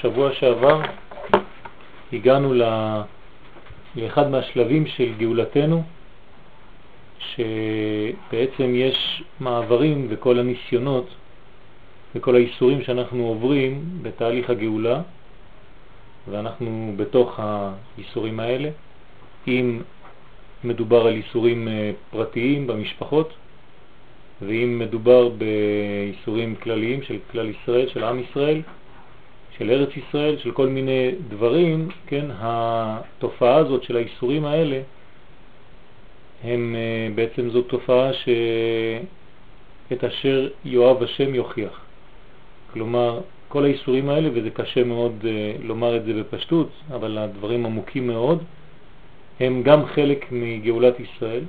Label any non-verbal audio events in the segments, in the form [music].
שבוע שעבר הגענו לאחד מהשלבים של גאולתנו, שבעצם יש מעברים וכל הניסיונות וכל האיסורים שאנחנו עוברים בתהליך הגאולה, ואנחנו בתוך האיסורים האלה, אם מדובר על איסורים אה, פרטיים במשפחות, ואם מדובר באיסורים כלליים של כלל ישראל, של עם ישראל, של ארץ ישראל, של כל מיני דברים, כן, התופעה הזאת של האיסורים האלה, הם אה, בעצם זו תופעה שאת אשר יואב השם יוכיח. כלומר, כל האיסורים האלה, וזה קשה מאוד אה, לומר את זה בפשטות, אבל הדברים עמוקים מאוד, הם גם חלק מגאולת ישראל,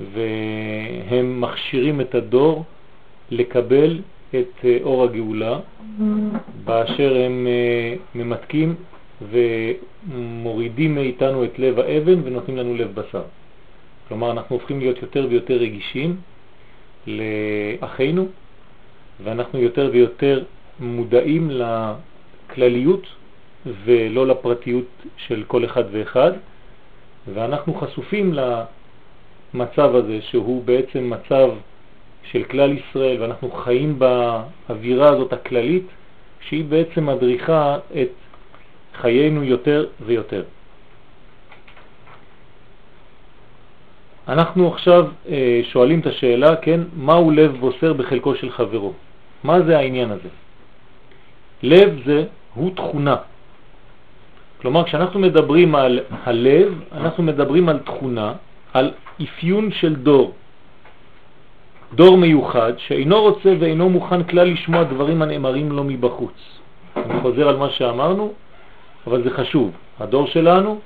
והם מכשירים את הדור לקבל את אה, אור הגאולה, באשר הם אה, ממתקים ומורידים מאיתנו את לב האבן ונותנים לנו לב בשר. כלומר, אנחנו הופכים להיות יותר ויותר רגישים לאחינו, ואנחנו יותר ויותר מודעים לכלליות ולא לפרטיות של כל אחד ואחד, ואנחנו חשופים למצב הזה שהוא בעצם מצב של כלל ישראל, ואנחנו חיים באווירה הזאת הכללית, שהיא בעצם מדריכה את חיינו יותר ויותר. אנחנו עכשיו אה, שואלים את השאלה, כן, מהו לב בוסר בחלקו של חברו? מה זה העניין הזה? לב זה הוא תכונה. כלומר, כשאנחנו מדברים על הלב, אנחנו מדברים על תכונה, על אפיון של דור. דור מיוחד שאינו רוצה ואינו מוכן כלל לשמוע דברים הנאמרים לו מבחוץ. אני חוזר על מה שאמרנו, אבל זה חשוב. הדור שלנו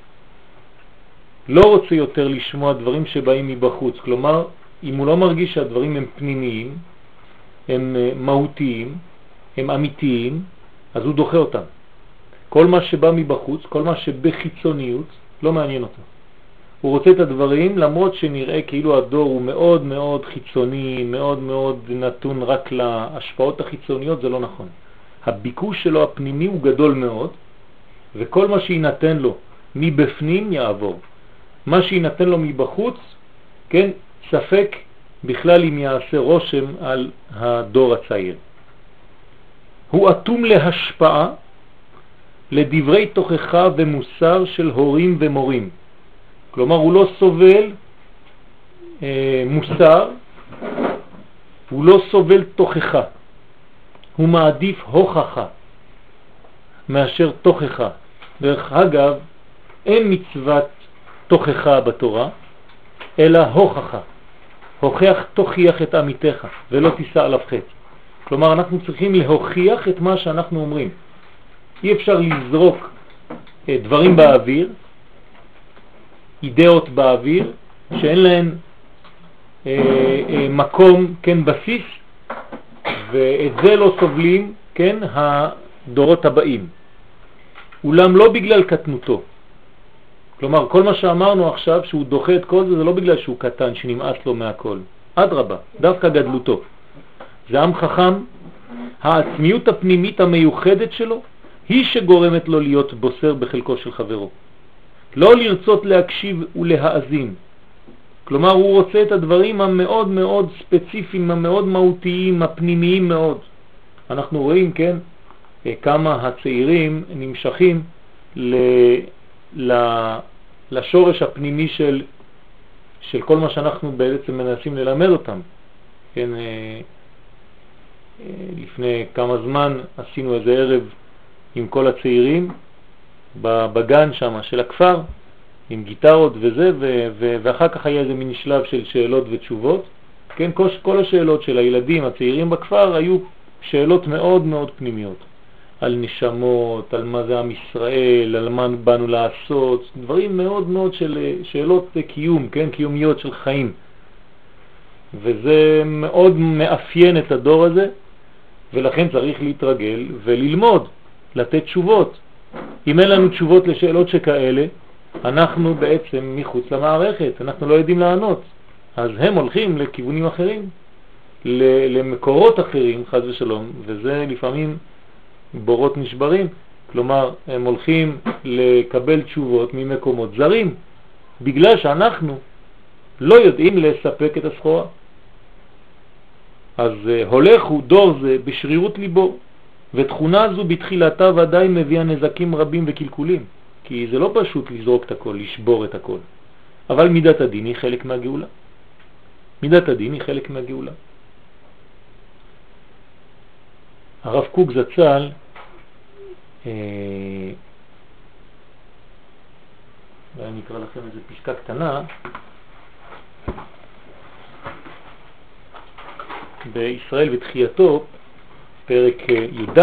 לא רוצה יותר לשמוע דברים שבאים מבחוץ. כלומר, אם הוא לא מרגיש שהדברים הם פנימיים, הם אה, מהותיים, הם אמיתיים, אז הוא דוחה אותם. כל מה שבא מבחוץ, כל מה שבחיצוניות, לא מעניין אותו. הוא רוצה את הדברים למרות שנראה כאילו הדור הוא מאוד מאוד חיצוני, מאוד מאוד נתון רק להשפעות החיצוניות, זה לא נכון. הביקוש שלו הפנימי הוא גדול מאוד, וכל מה שיינתן לו מבפנים יעבור. מה שיינתן לו מבחוץ, כן, ספק בכלל אם יעשה רושם על הדור הצעיר. הוא אטום להשפעה, לדברי תוכחה ומוסר של הורים ומורים. כלומר, הוא לא סובל אה, מוסר, הוא לא סובל תוכחה, הוא מעדיף הוכחה מאשר תוכחה. דרך אגב, אין מצוות תוכחה בתורה, אלא הוכחה. הוכח תוכיח את עמיתך ולא תישא עליו חטא. כלומר, אנחנו צריכים להוכיח את מה שאנחנו אומרים. אי אפשר לזרוק אה, דברים באוויר אידאות באוויר שאין להן אה, אה, מקום, כן, בסיס, ואת זה לא סובלים, כן, הדורות הבאים. אולם לא בגלל קטנותו. כלומר, כל מה שאמרנו עכשיו, שהוא דוחה את כל זה, זה לא בגלל שהוא קטן, שנמאס לו מהכל. אדרבה, דווקא גדלותו. זה עם חכם, העצמיות הפנימית המיוחדת שלו היא שגורמת לו להיות בוסר בחלקו של חברו. לא לרצות להקשיב ולהאזין. כלומר, הוא רוצה את הדברים המאוד מאוד ספציפיים, המאוד מהותיים, הפנימיים מאוד. אנחנו רואים, כן, אה, כמה הצעירים נמשכים ל, ל, לשורש הפנימי של, של כל מה שאנחנו בעצם מנסים ללמד אותם. כן, אה, אה, לפני כמה זמן עשינו איזה ערב עם כל הצעירים, בגן שם של הכפר, עם גיטרות וזה, ו, ו, ואחר כך היה איזה מין שלב של שאלות ותשובות. כן, כל, כל השאלות של הילדים הצעירים בכפר היו שאלות מאוד מאוד פנימיות. על נשמות, על מה זה עם ישראל, על מה באנו לעשות, דברים מאוד מאוד של שאלות קיום, כן, קיומיות של חיים. וזה מאוד מאפיין את הדור הזה, ולכן צריך להתרגל וללמוד, לתת תשובות. אם אין לנו תשובות לשאלות שכאלה, אנחנו בעצם מחוץ למערכת, אנחנו לא יודעים לענות. אז הם הולכים לכיוונים אחרים, למקורות אחרים, חז ושלום, וזה לפעמים בורות נשברים, כלומר הם הולכים לקבל תשובות ממקומות זרים, בגלל שאנחנו לא יודעים לספק את הסחורה. אז אה, הולך הוא דור זה בשרירות ליבו, ותכונה זו בתחילתה ודאי מביאה נזקים רבים וקלקולים, כי זה לא פשוט לזרוק את הכל, לשבור את הכל. אבל מידת הדין היא חלק מהגאולה. מידת הדין היא חלק מהגאולה. הרב קוק זצ"ל אה, ואני אקרא לכם איזה פשקה קטנה בישראל ותחייתו, פרק אה, י"ד,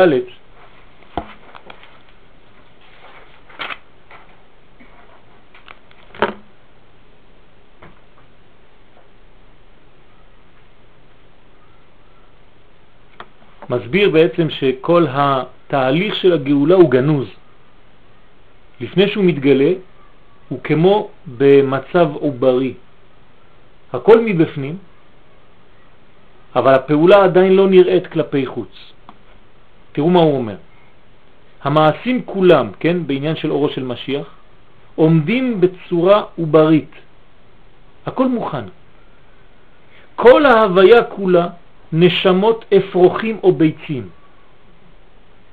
מסביר בעצם שכל התהליך של הגאולה הוא גנוז. לפני שהוא מתגלה, הוא כמו במצב עוברי. הכל מבפנים, אבל הפעולה עדיין לא נראית כלפי חוץ. תראו מה הוא אומר. המעשים כולם, כן, בעניין של אורו של משיח, עומדים בצורה עוברית. הכל מוכן. כל ההוויה כולה נשמות אפרוחים או ביצים.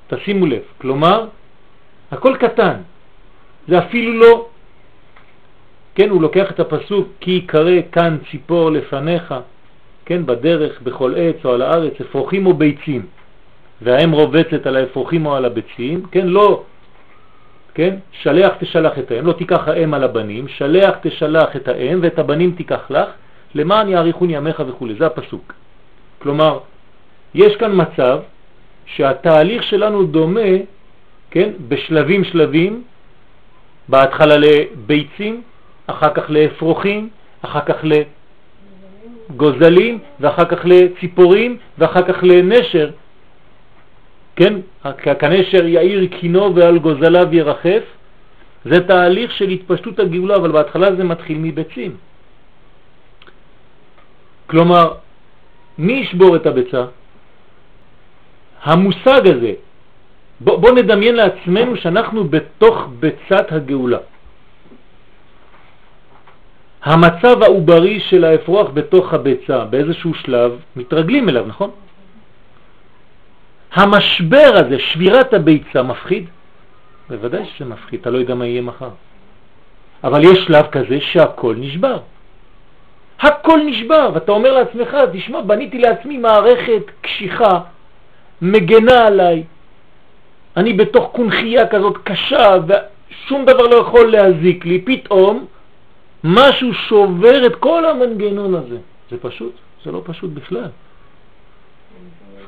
תשימו לב, כלומר, הכל קטן, זה אפילו לא, כן, הוא לוקח את הפסוק, כי קרא כאן ציפור לפניך, כן, בדרך, בכל עץ או על הארץ, אפרוחים או ביצים, והאם רובצת על האפרוחים או על הביצים, כן, לא, כן, שלח תשלח את האם, לא תיקח האם על הבנים, שלח תשלח את האם ואת הבנים תיקח לך, למען יאריכון ימיך וכו', זה הפסוק. כלומר, יש כאן מצב שהתהליך שלנו דומה, כן, בשלבים שלבים, בהתחלה לביצים, אחר כך לאפרוחים, אחר כך לגוזלים, ואחר כך לציפורים, ואחר כך לנשר, כן, כנשר יאיר קינו ועל גוזליו ירחף, זה תהליך של התפשטות הגאולה, אבל בהתחלה זה מתחיל מביצים. כלומר, מי ישבור את הביצה? המושג הזה, בוא, בוא נדמיין לעצמנו שאנחנו בתוך ביצת הגאולה. המצב העוברי של האפרוח בתוך הביצה, באיזשהו שלב, מתרגלים אליו, נכון? המשבר הזה, שבירת הביצה, מפחיד? בוודאי שזה מפחיד, אתה לא יודע מה יהיה מחר. אבל יש שלב כזה שהכל נשבר. הכל נשבר, ואתה אומר לעצמך, תשמע, בניתי לעצמי מערכת קשיחה, מגנה עליי, אני בתוך קונחייה כזאת קשה, ושום דבר לא יכול להזיק לי, פתאום משהו שובר את כל המנגנון הזה. זה פשוט? זה לא פשוט בכלל.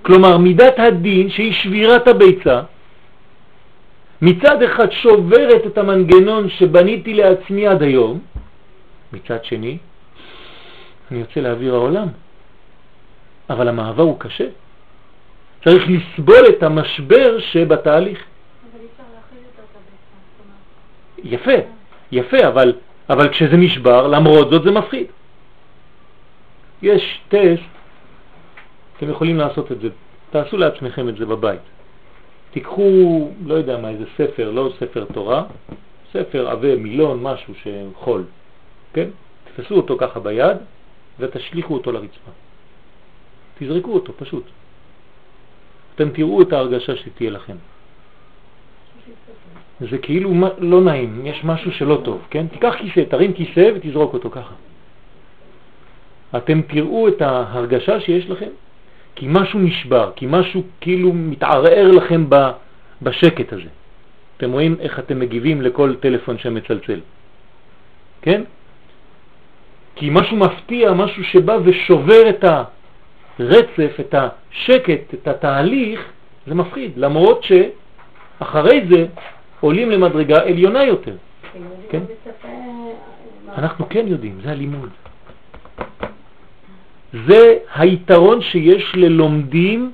כלומר, מידת הדין, שהיא שבירת הביצה, מצד אחד שוברת את המנגנון שבניתי לעצמי עד היום, מצד שני, אני יוצא לאוויר העולם. אבל המעבר הוא קשה. צריך לסבול את המשבר שבתהליך. יפה, יפה, אבל, אבל כשזה נשבר, למרות זאת זה מפחיד. יש טסט, אתם יכולים לעשות את זה, תעשו לעצמכם את זה בבית. תיקחו, לא יודע מה, איזה ספר, לא ספר תורה, ספר עבה, מילון, משהו שחול, כן? תפסו אותו ככה ביד ותשליכו אותו לרצפה. תזרקו אותו, פשוט. אתם תראו את ההרגשה שתהיה לכם. זה כאילו לא נעים, יש משהו שלא טוב, כן? תיקח כיסא, תרים כיסא ותזרוק אותו ככה. אתם תראו את ההרגשה שיש לכם, כי משהו נשבר, כי משהו כאילו מתערער לכם בשקט הזה. אתם רואים איך אתם מגיבים לכל טלפון שמצלצל, כן? כי משהו מפתיע, משהו שבא ושובר את הרצף, את השקט, את התהליך, זה מפחיד, למרות שאחרי זה עולים למדרגה עליונה יותר. כן? אנחנו כן יודעים, זה הלימוד. זה היתרון שיש ללומדים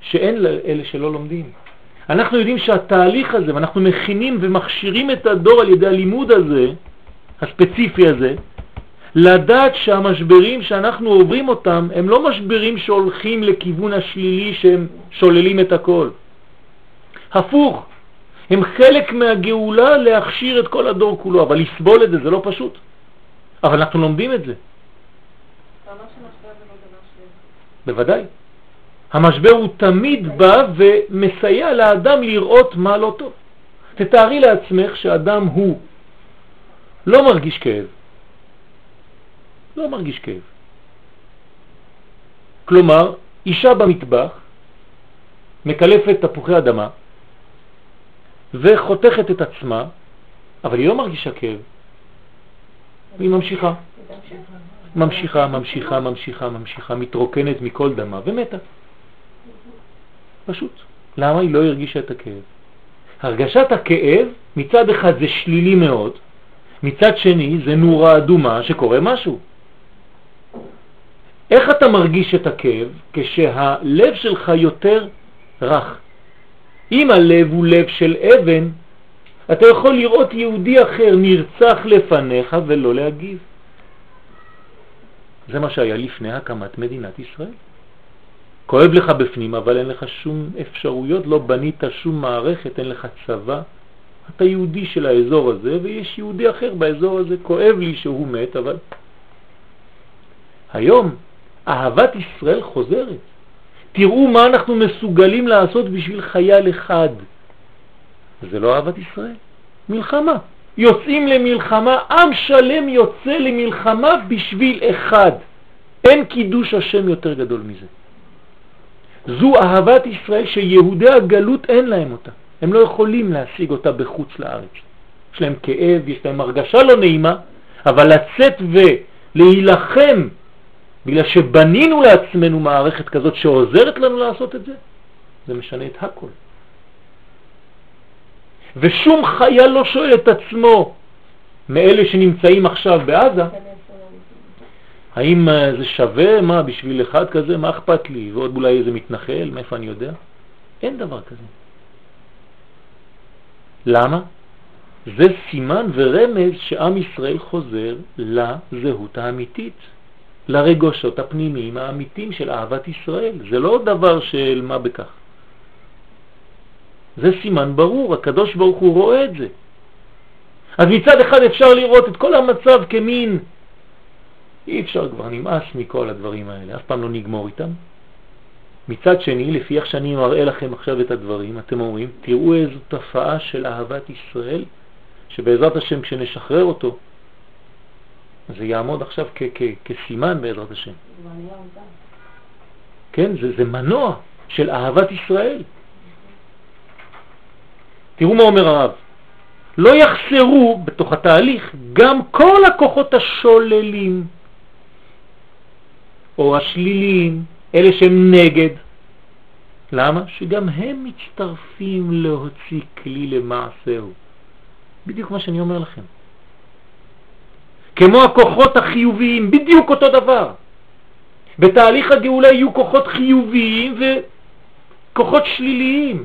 שאין לאלה שלא לומדים. אנחנו יודעים שהתהליך הזה, ואנחנו מכינים ומכשירים את הדור על ידי הלימוד הזה, הספציפי הזה, לדעת שהמשברים שאנחנו עוברים אותם הם לא משברים שהולכים לכיוון השלילי שהם שוללים את הכל. הפוך. הם חלק מהגאולה להכשיר את כל הדור כולו, אבל לסבול את זה זה לא פשוט. אבל אנחנו לומדים את זה. בוודאי. המשבר הוא תמיד בא ומסייע לאדם לראות מה לא טוב. תתארי לעצמך שאדם הוא לא מרגיש כאב. לא מרגיש כאב. כלומר, אישה במטבח מקלפת תפוחי אדמה וחותכת את עצמה, אבל היא לא מרגישה כאב. והיא ממשיכה. ממשיכה, ממשיכה, ממשיכה, ממשיכה, מתרוקנת מכל דמה ומתה. פשוט. למה היא לא הרגישה את הכאב? הרגשת הכאב מצד אחד זה שלילי מאוד, מצד שני זה נורה אדומה שקורה משהו. איך אתה מרגיש את הכאב? כשהלב שלך יותר רך. אם הלב הוא לב של אבן, אתה יכול לראות יהודי אחר נרצח לפניך ולא להגיב. זה מה שהיה לפני הקמת מדינת ישראל. כואב לך בפנים, אבל אין לך שום אפשרויות, לא בנית שום מערכת, אין לך צבא. אתה יהודי של האזור הזה, ויש יהודי אחר באזור הזה. כואב לי שהוא מת, אבל... היום אהבת ישראל חוזרת. תראו מה אנחנו מסוגלים לעשות בשביל חייל אחד. זה לא אהבת ישראל, מלחמה. יוצאים למלחמה, עם שלם יוצא למלחמה בשביל אחד. אין קידוש השם יותר גדול מזה. זו אהבת ישראל שיהודי הגלות אין להם אותה. הם לא יכולים להשיג אותה בחוץ לארץ. יש להם כאב, יש להם הרגשה לא נעימה, אבל לצאת ולהילחם בגלל שבנינו לעצמנו מערכת כזאת שעוזרת לנו לעשות את זה, זה משנה את הכל. ושום חייל לא שואל את עצמו מאלה שנמצאים עכשיו בעזה, האם אה, זה שווה, מה, בשביל אחד כזה, מה אכפת לי? ועוד אולי איזה מתנחל, מאיפה אני יודע? אין דבר כזה. למה? זה סימן ורמז שעם ישראל חוזר לזהות האמיתית, לרגושות הפנימיים האמיתיים של אהבת ישראל. זה לא דבר של מה בכך. זה סימן ברור, הקדוש ברוך הוא רואה את זה. אז מצד אחד אפשר לראות את כל המצב כמין, אי אפשר כבר, נמאס מכל הדברים האלה, אף פעם לא נגמור איתם. מצד שני, לפי איך שאני מראה לכם עכשיו את הדברים, אתם אומרים, תראו איזו תופעה של אהבת ישראל, שבעזרת השם כשנשחרר אותו, זה יעמוד עכשיו כסימן בעזרת השם. כן, זה, זה מנוע של אהבת ישראל. תראו מה אומר הרב. לא יחסרו בתוך התהליך גם כל הכוחות השוללים או השליליים, אלה שהם נגד. למה? שגם הם מצטרפים להוציא כלי למעשהו. בדיוק מה שאני אומר לכם. כמו הכוחות החיוביים, בדיוק אותו דבר. בתהליך הגאולה יהיו כוחות חיוביים וכוחות שליליים.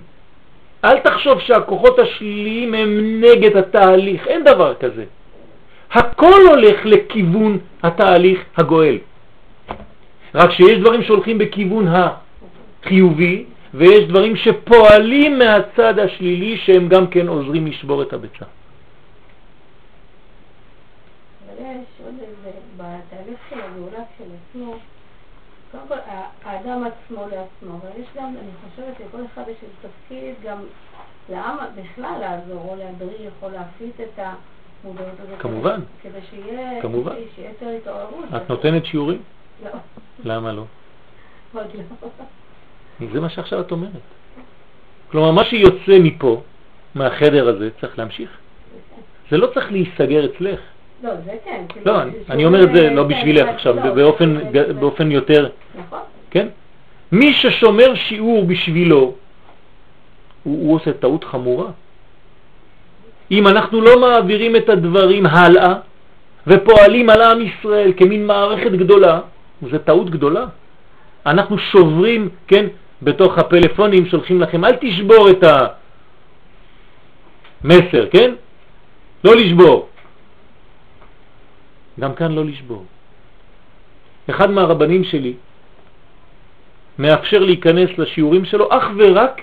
אל תחשוב שהכוחות השליליים הם נגד התהליך, אין דבר כזה. הכל הולך לכיוון התהליך הגואל. רק שיש דברים שהולכים בכיוון החיובי, ויש דברים שפועלים מהצד השלילי שהם גם כן עוזרים לשבור את הביצה. בתהליך של הגאולה של עצמו, קודם כל האדם עצמו לעצמו, אבל יש גם, אני חושבת לכל אחד יש תפקיד גם לעם בכלל לעזור או להדריך או להפיץ את המודעות הזאת. כמובן. כדי שיהיה, כמובן. שיהיה יותר התעוררות. את נותנת שיעורים? לא. למה לא? [laughs] עוד לא. זה מה שעכשיו את אומרת. כלומר, מה שיוצא מפה, מהחדר הזה, צריך להמשיך. זה לא צריך להיסגר אצלך. לא, זה כן. לא, אני אומר את זה לא בשבילך עכשיו, באופן יותר... נכון. כן? מי ששומר שיעור בשבילו, הוא עושה טעות חמורה. אם אנחנו לא מעבירים את הדברים הלאה ופועלים על עם ישראל כמין מערכת גדולה, זה טעות גדולה. אנחנו שוברים, כן, בתוך הפלאפונים שולחים לכם, אל תשבור את המסר, כן? לא לשבור. גם כאן לא לשבור. אחד מהרבנים שלי מאפשר להיכנס לשיעורים שלו אך ורק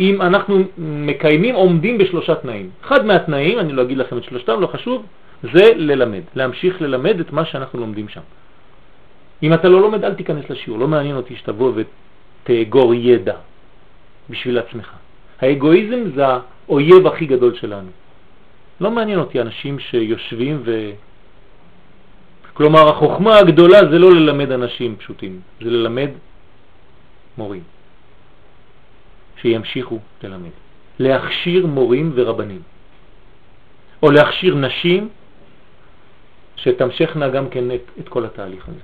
אם אנחנו מקיימים, עומדים בשלושה תנאים. אחד מהתנאים, אני לא אגיד לכם את שלושתם, לא חשוב, זה ללמד, להמשיך ללמד את מה שאנחנו לומדים שם. אם אתה לא לומד, אל תיכנס לשיעור, לא מעניין אותי שתבוא ותאגור ידע בשביל עצמך. האגואיזם זה האויב הכי גדול שלנו. לא מעניין אותי אנשים שיושבים ו... כלומר, החוכמה הגדולה זה לא ללמד אנשים פשוטים, זה ללמד מורים. שימשיכו ללמד. להכשיר מורים ורבנים. או להכשיר נשים שתמשכנה גם כן את, את כל התהליך הזה.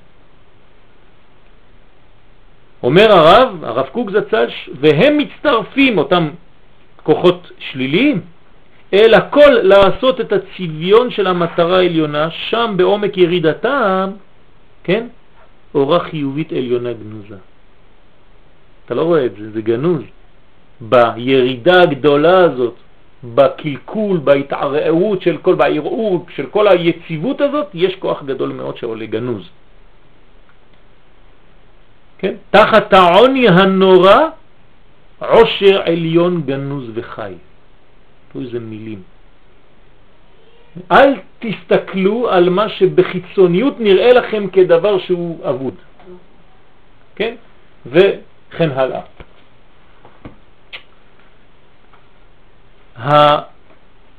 אומר הרב, הרב קוק זצ"ל, והם מצטרפים, אותם כוחות שליליים, אל הכל לעשות את הצביון של המטרה העליונה, שם בעומק ירידתם, כן, אורה חיובית עליונה גנוזה. אתה לא רואה את זה, זה גנוז. בירידה הגדולה הזאת, בקלקול, בהתערערות של כל, בערעור של כל היציבות הזאת, יש כוח גדול מאוד שעולה גנוז. כן? תחת העוני הנורא, עושר עליון גנוז וחי. פה איזה מילים. אל תסתכלו על מה שבחיצוניות נראה לכם כדבר שהוא אבוד. כן? וכן הלאה.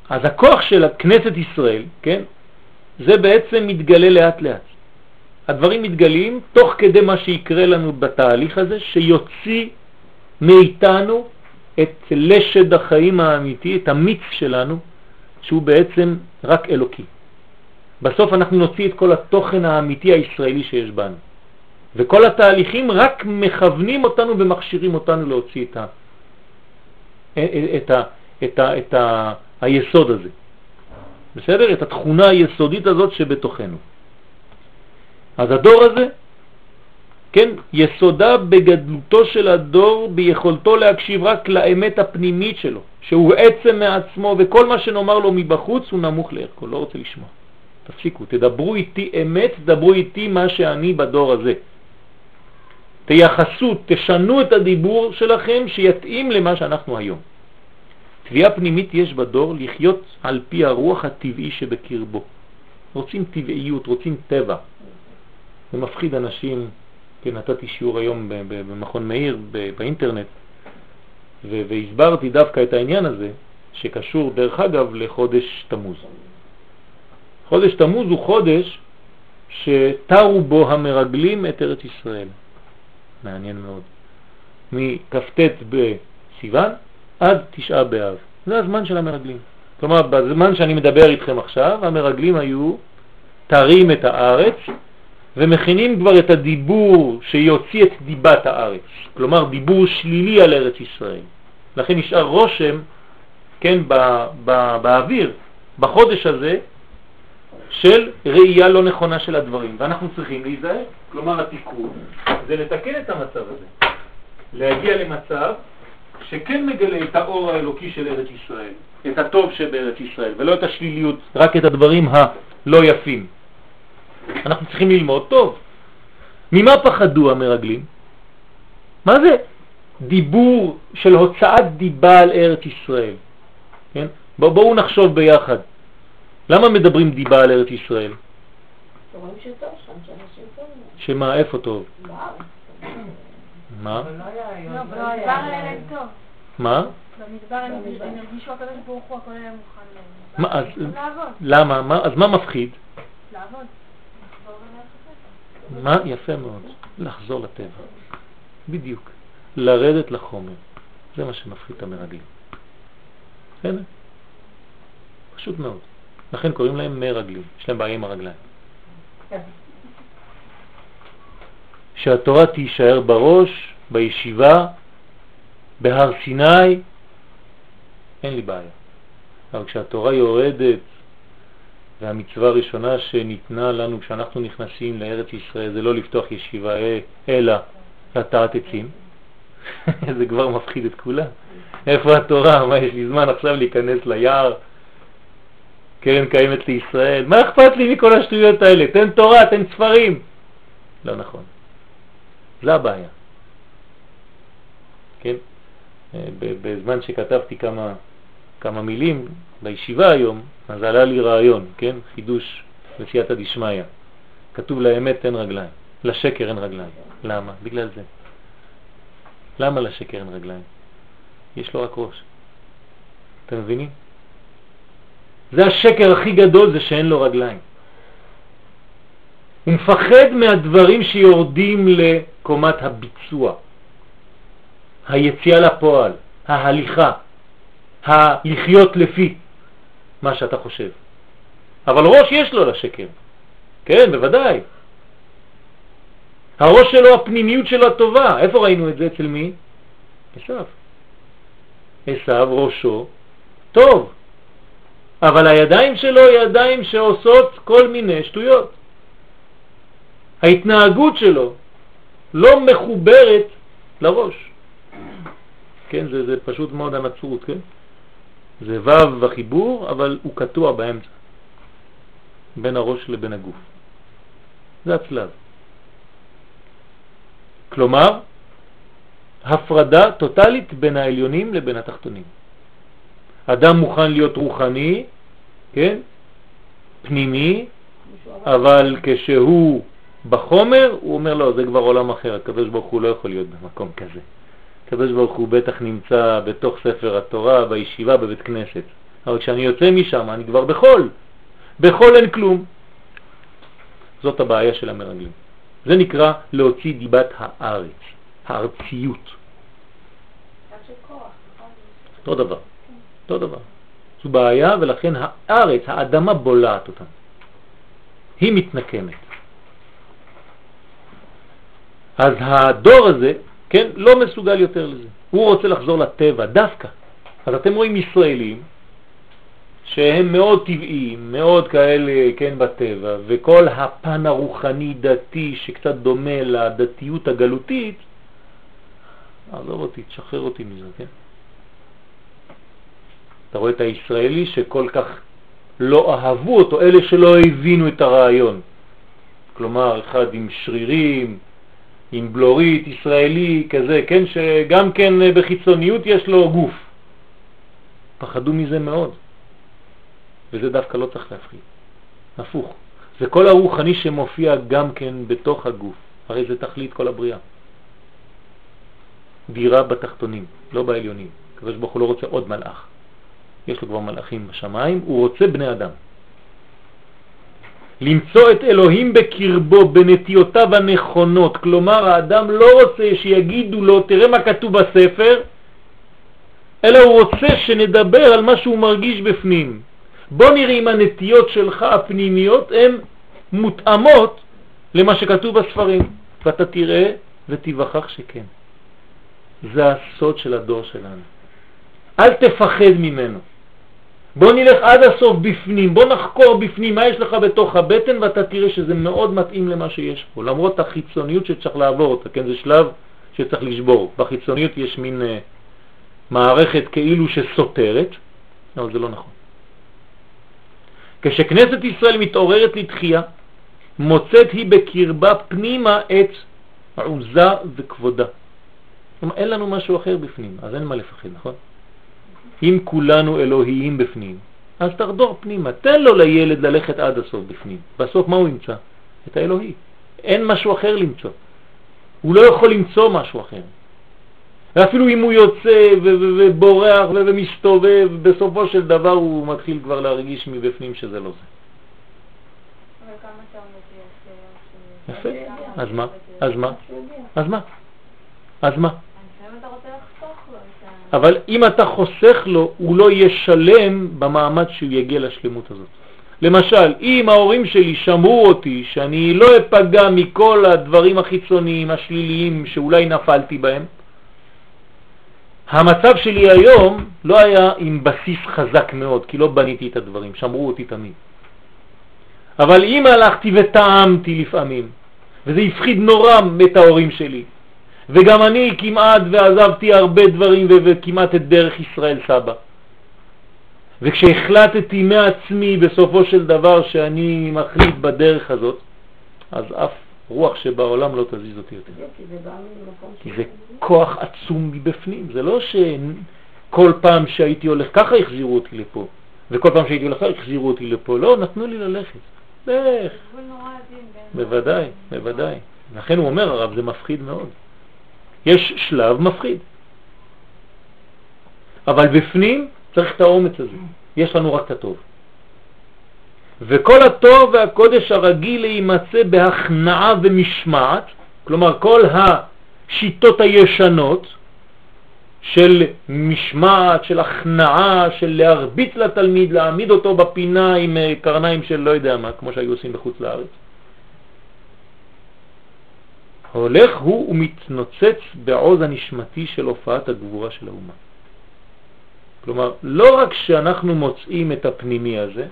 אז הכוח של כנסת ישראל, כן, זה בעצם מתגלה לאט לאט. הדברים מתגלים תוך כדי מה שיקרה לנו בתהליך הזה, שיוציא מאיתנו את לשד החיים האמיתי, את המיץ שלנו, שהוא בעצם רק אלוקי. בסוף אנחנו נוציא את כל התוכן האמיתי הישראלי שיש בנו. וכל התהליכים רק מכוונים אותנו ומכשירים אותנו להוציא את, ה, את, ה, את, ה, את ה, היסוד הזה. בסדר? את התכונה היסודית הזאת שבתוכנו. אז הדור הזה, כן, יסודה בגדלותו של הדור, ביכולתו להקשיב רק לאמת הפנימית שלו, שהוא עצם מעצמו, וכל מה שנאמר לו מבחוץ הוא נמוך לערכו, לא רוצה לשמוע. תפסיקו, תדברו איתי אמת, תדברו איתי מה שאני בדור הזה. תייחסו, תשנו את הדיבור שלכם שיתאים למה שאנחנו היום. תביעה פנימית יש בדור לחיות על פי הרוח הטבעי שבקרבו. רוצים טבעיות, רוצים טבע. זה מפחיד אנשים, כן, נתתי שיעור היום במכון מאיר באינטרנט, והסברתי דווקא את העניין הזה, שקשור דרך אגב לחודש תמוז. חודש תמוז הוא חודש שתרו בו המרגלים את ארץ ישראל. מעניין מאוד. מכ"ט בסיוון עד תשעה באב. זה הזמן של המרגלים. כלומר, בזמן שאני מדבר איתכם עכשיו, המרגלים היו תרים את הארץ ומכינים כבר את הדיבור שיוציא את דיבת הארץ. כלומר, דיבור שלילי על ארץ ישראל. לכן נשאר רושם, כן, באוויר, בחודש הזה, של ראייה לא נכונה של הדברים, ואנחנו צריכים להיזהר. כלומר, התיקון זה לתקן את המצב הזה. להגיע למצב שכן מגלה את האור האלוקי של ארץ ישראל, את הטוב שבארץ ישראל, ולא את השליליות, רק את הדברים הלא יפים. אנחנו צריכים ללמוד טוב. ממה פחדו המרגלים? מה זה דיבור של הוצאת דיבה על ארץ ישראל? כן? בוא, בואו נחשוב ביחד. למה מדברים דיבה על ארץ ישראל? שמה, איפה טוב? מה? מה? במדבר הם הרגישו הקדוש ברוך הוא, הכל היה מוכן להם. למה? אז מה מפחיד? לעבוד. מה? יפה מאוד. לחזור לטבע. בדיוק. לרדת לחומר. זה מה שמפחיד את המרגלים. בסדר? פשוט מאוד. לכן קוראים להם מרגלים. יש להם בעיה עם הרגליים. שהתורה תישאר בראש, בישיבה, בהר סיני, אין לי בעיה. אבל כשהתורה יורדת, והמצווה הראשונה שניתנה לנו כשאנחנו נכנסים לארץ ישראל זה לא לפתוח ישיבה אלא לטעת עצים, [laughs] זה כבר מפחיד את כולם. איפה התורה? מה, יש לי זמן עכשיו להיכנס ליער? קרן קיימת לישראל. מה אכפת לי מכל השטויות האלה? תן תורה, תן ספרים. לא נכון. זה הבעיה. כן? בזמן שכתבתי כמה, כמה מילים בישיבה היום, אז עלה לי רעיון, כן? חידוש בסייעתא דשמיא. כתוב לאמת אין רגליים, לשקר אין רגליים. למה? בגלל זה. למה לשקר אין רגליים? יש לו רק ראש. אתם מבינים? זה השקר הכי גדול, זה שאין לו רגליים. הוא מפחד מהדברים שיורדים לקומת הביצוע, היציאה לפועל, ההליכה, הלחיות לפי מה שאתה חושב. אבל ראש יש לו לשקר. כן, בוודאי. הראש שלו, הפנימיות שלו הטובה. איפה ראינו את זה? אצל מי? עשיו. עשיו, ראשו, טוב. אבל הידיים שלו ידיים שעושות כל מיני שטויות. ההתנהגות שלו לא מחוברת לראש. כן, זה, זה פשוט מאוד הנצרות, כן? זה ו' בחיבור, אבל הוא קטוע באמצע, בין הראש לבין הגוף. זה הצלב. כלומר, הפרדה טוטלית בין העליונים לבין התחתונים. אדם מוכן להיות רוחני, כן, פנימי, אבל כשהוא בחומר, הוא אומר לו, זה כבר עולם אחר, הקדוש הוא לא יכול להיות במקום כזה. הקדוש ברוך הוא בטח נמצא בתוך ספר התורה, בישיבה, בבית כנסת. אבל כשאני יוצא משם, אני כבר בחול. בחול אין כלום. זאת הבעיה של המרגלים. זה נקרא להוציא דיבת הארץ, הארציות. אותו דבר, אותו דבר. זו בעיה ולכן הארץ, האדמה בולעת אותה. היא מתנקמת. אז הדור הזה, כן, לא מסוגל יותר לזה. הוא רוצה לחזור לטבע, דווקא. אז אתם רואים ישראלים שהם מאוד טבעיים, מאוד כאלה, כן, בטבע, וכל הפן הרוחני דתי שקצת דומה לדתיות הגלותית, עזוב אותי, תשחרר אותי מזה, כן? אתה רואה את הישראלי שכל כך לא אהבו אותו, אלה שלא הבינו את הרעיון. כלומר, אחד עם שרירים, עם בלורית, ישראלי כזה, כן, שגם כן בחיצוניות יש לו גוף. פחדו מזה מאוד. וזה דווקא לא צריך להפחיד. הפוך. זה כל הרוחני שמופיע גם כן בתוך הגוף. הרי זה תכלית כל הבריאה. דירה בתחתונים, לא בעליונים. הקדוש ברוך לא רוצה עוד מלאך. יש לו כבר מלאכים בשמיים, הוא רוצה בני אדם. למצוא את אלוהים בקרבו, בנטיותיו הנכונות. כלומר, האדם לא רוצה שיגידו לו, תראה מה כתוב בספר, אלא הוא רוצה שנדבר על מה שהוא מרגיש בפנים. בוא נראה אם הנטיות שלך הפנימיות הן מותאמות למה שכתוב בספרים, ואתה תראה ותיווכח שכן. זה הסוד של הדור שלנו. אל תפחד ממנו. בוא נלך עד הסוף בפנים, בוא נחקור בפנים מה יש לך בתוך הבטן ואתה תראה שזה מאוד מתאים למה שיש פה, למרות החיצוניות שצריך לעבור אותה, כן, זה שלב שצריך לשבור. בחיצוניות יש מין uh, מערכת כאילו שסותרת, אבל זה לא נכון. כשכנסת ישראל מתעוררת לתחייה, מוצאת היא בקרבה פנימה את עוזה וכבודה. כלומר, אין לנו משהו אחר בפנים, אז אין מה לפחד, נכון? אם כולנו אלוהיים בפנים, אז תרדור פנימה, תן לו לילד ללכת עד הסוף בפנים. בסוף מה הוא ימצא? את האלוהי. אין משהו אחר למצוא. הוא לא יכול למצוא משהו אחר. ואפילו אם הוא יוצא ובורח ומסתובב, בסופו של דבר הוא מתחיל כבר להרגיש מבפנים שזה לא זה. יפה, אז מה? אז מה? אז מה? אז מה? אבל אם אתה חוסך לו, הוא לא יהיה שלם במעמד שהוא יגיע לשלמות הזאת. למשל, אם ההורים שלי שמרו אותי שאני לא אפגע מכל הדברים החיצוניים, השליליים, שאולי נפלתי בהם, המצב שלי היום לא היה עם בסיס חזק מאוד, כי לא בניתי את הדברים, שמרו אותי תמיד. אבל אם הלכתי וטעמתי לפעמים, וזה הפחיד נורא את ההורים שלי, וגם אני כמעט ועזבתי הרבה דברים וכמעט את דרך ישראל סבא. וכשהחלטתי מעצמי בסופו של דבר שאני מחליט בדרך הזאת, אז אף רוח שבעולם לא תזיז אותי יותר. כי זה כוח עצום מבפנים, זה לא שכל פעם שהייתי הולך ככה החזירו אותי לפה, וכל פעם שהייתי הולך החזירו אותי לפה, לא, נתנו לי ללכת. לך. בוודאי, בוודאי. לכן הוא אומר הרב, זה מפחיד מאוד. יש שלב מפחיד. אבל בפנים צריך את האומץ הזה. יש לנו רק את הטוב. וכל הטוב והקודש הרגיל להימצא בהכנעה ומשמעת, כלומר כל השיטות הישנות של משמעת, של הכנעה, של להרביץ לתלמיד, להעמיד אותו בפינה עם אה, קרניים של לא יודע מה, כמו שהיו עושים בחוץ לארץ. הולך הוא ומתנוצץ בעוז הנשמתי של הופעת הגבורה של האומה. כלומר, לא רק שאנחנו מוצאים את הפנימי הזה,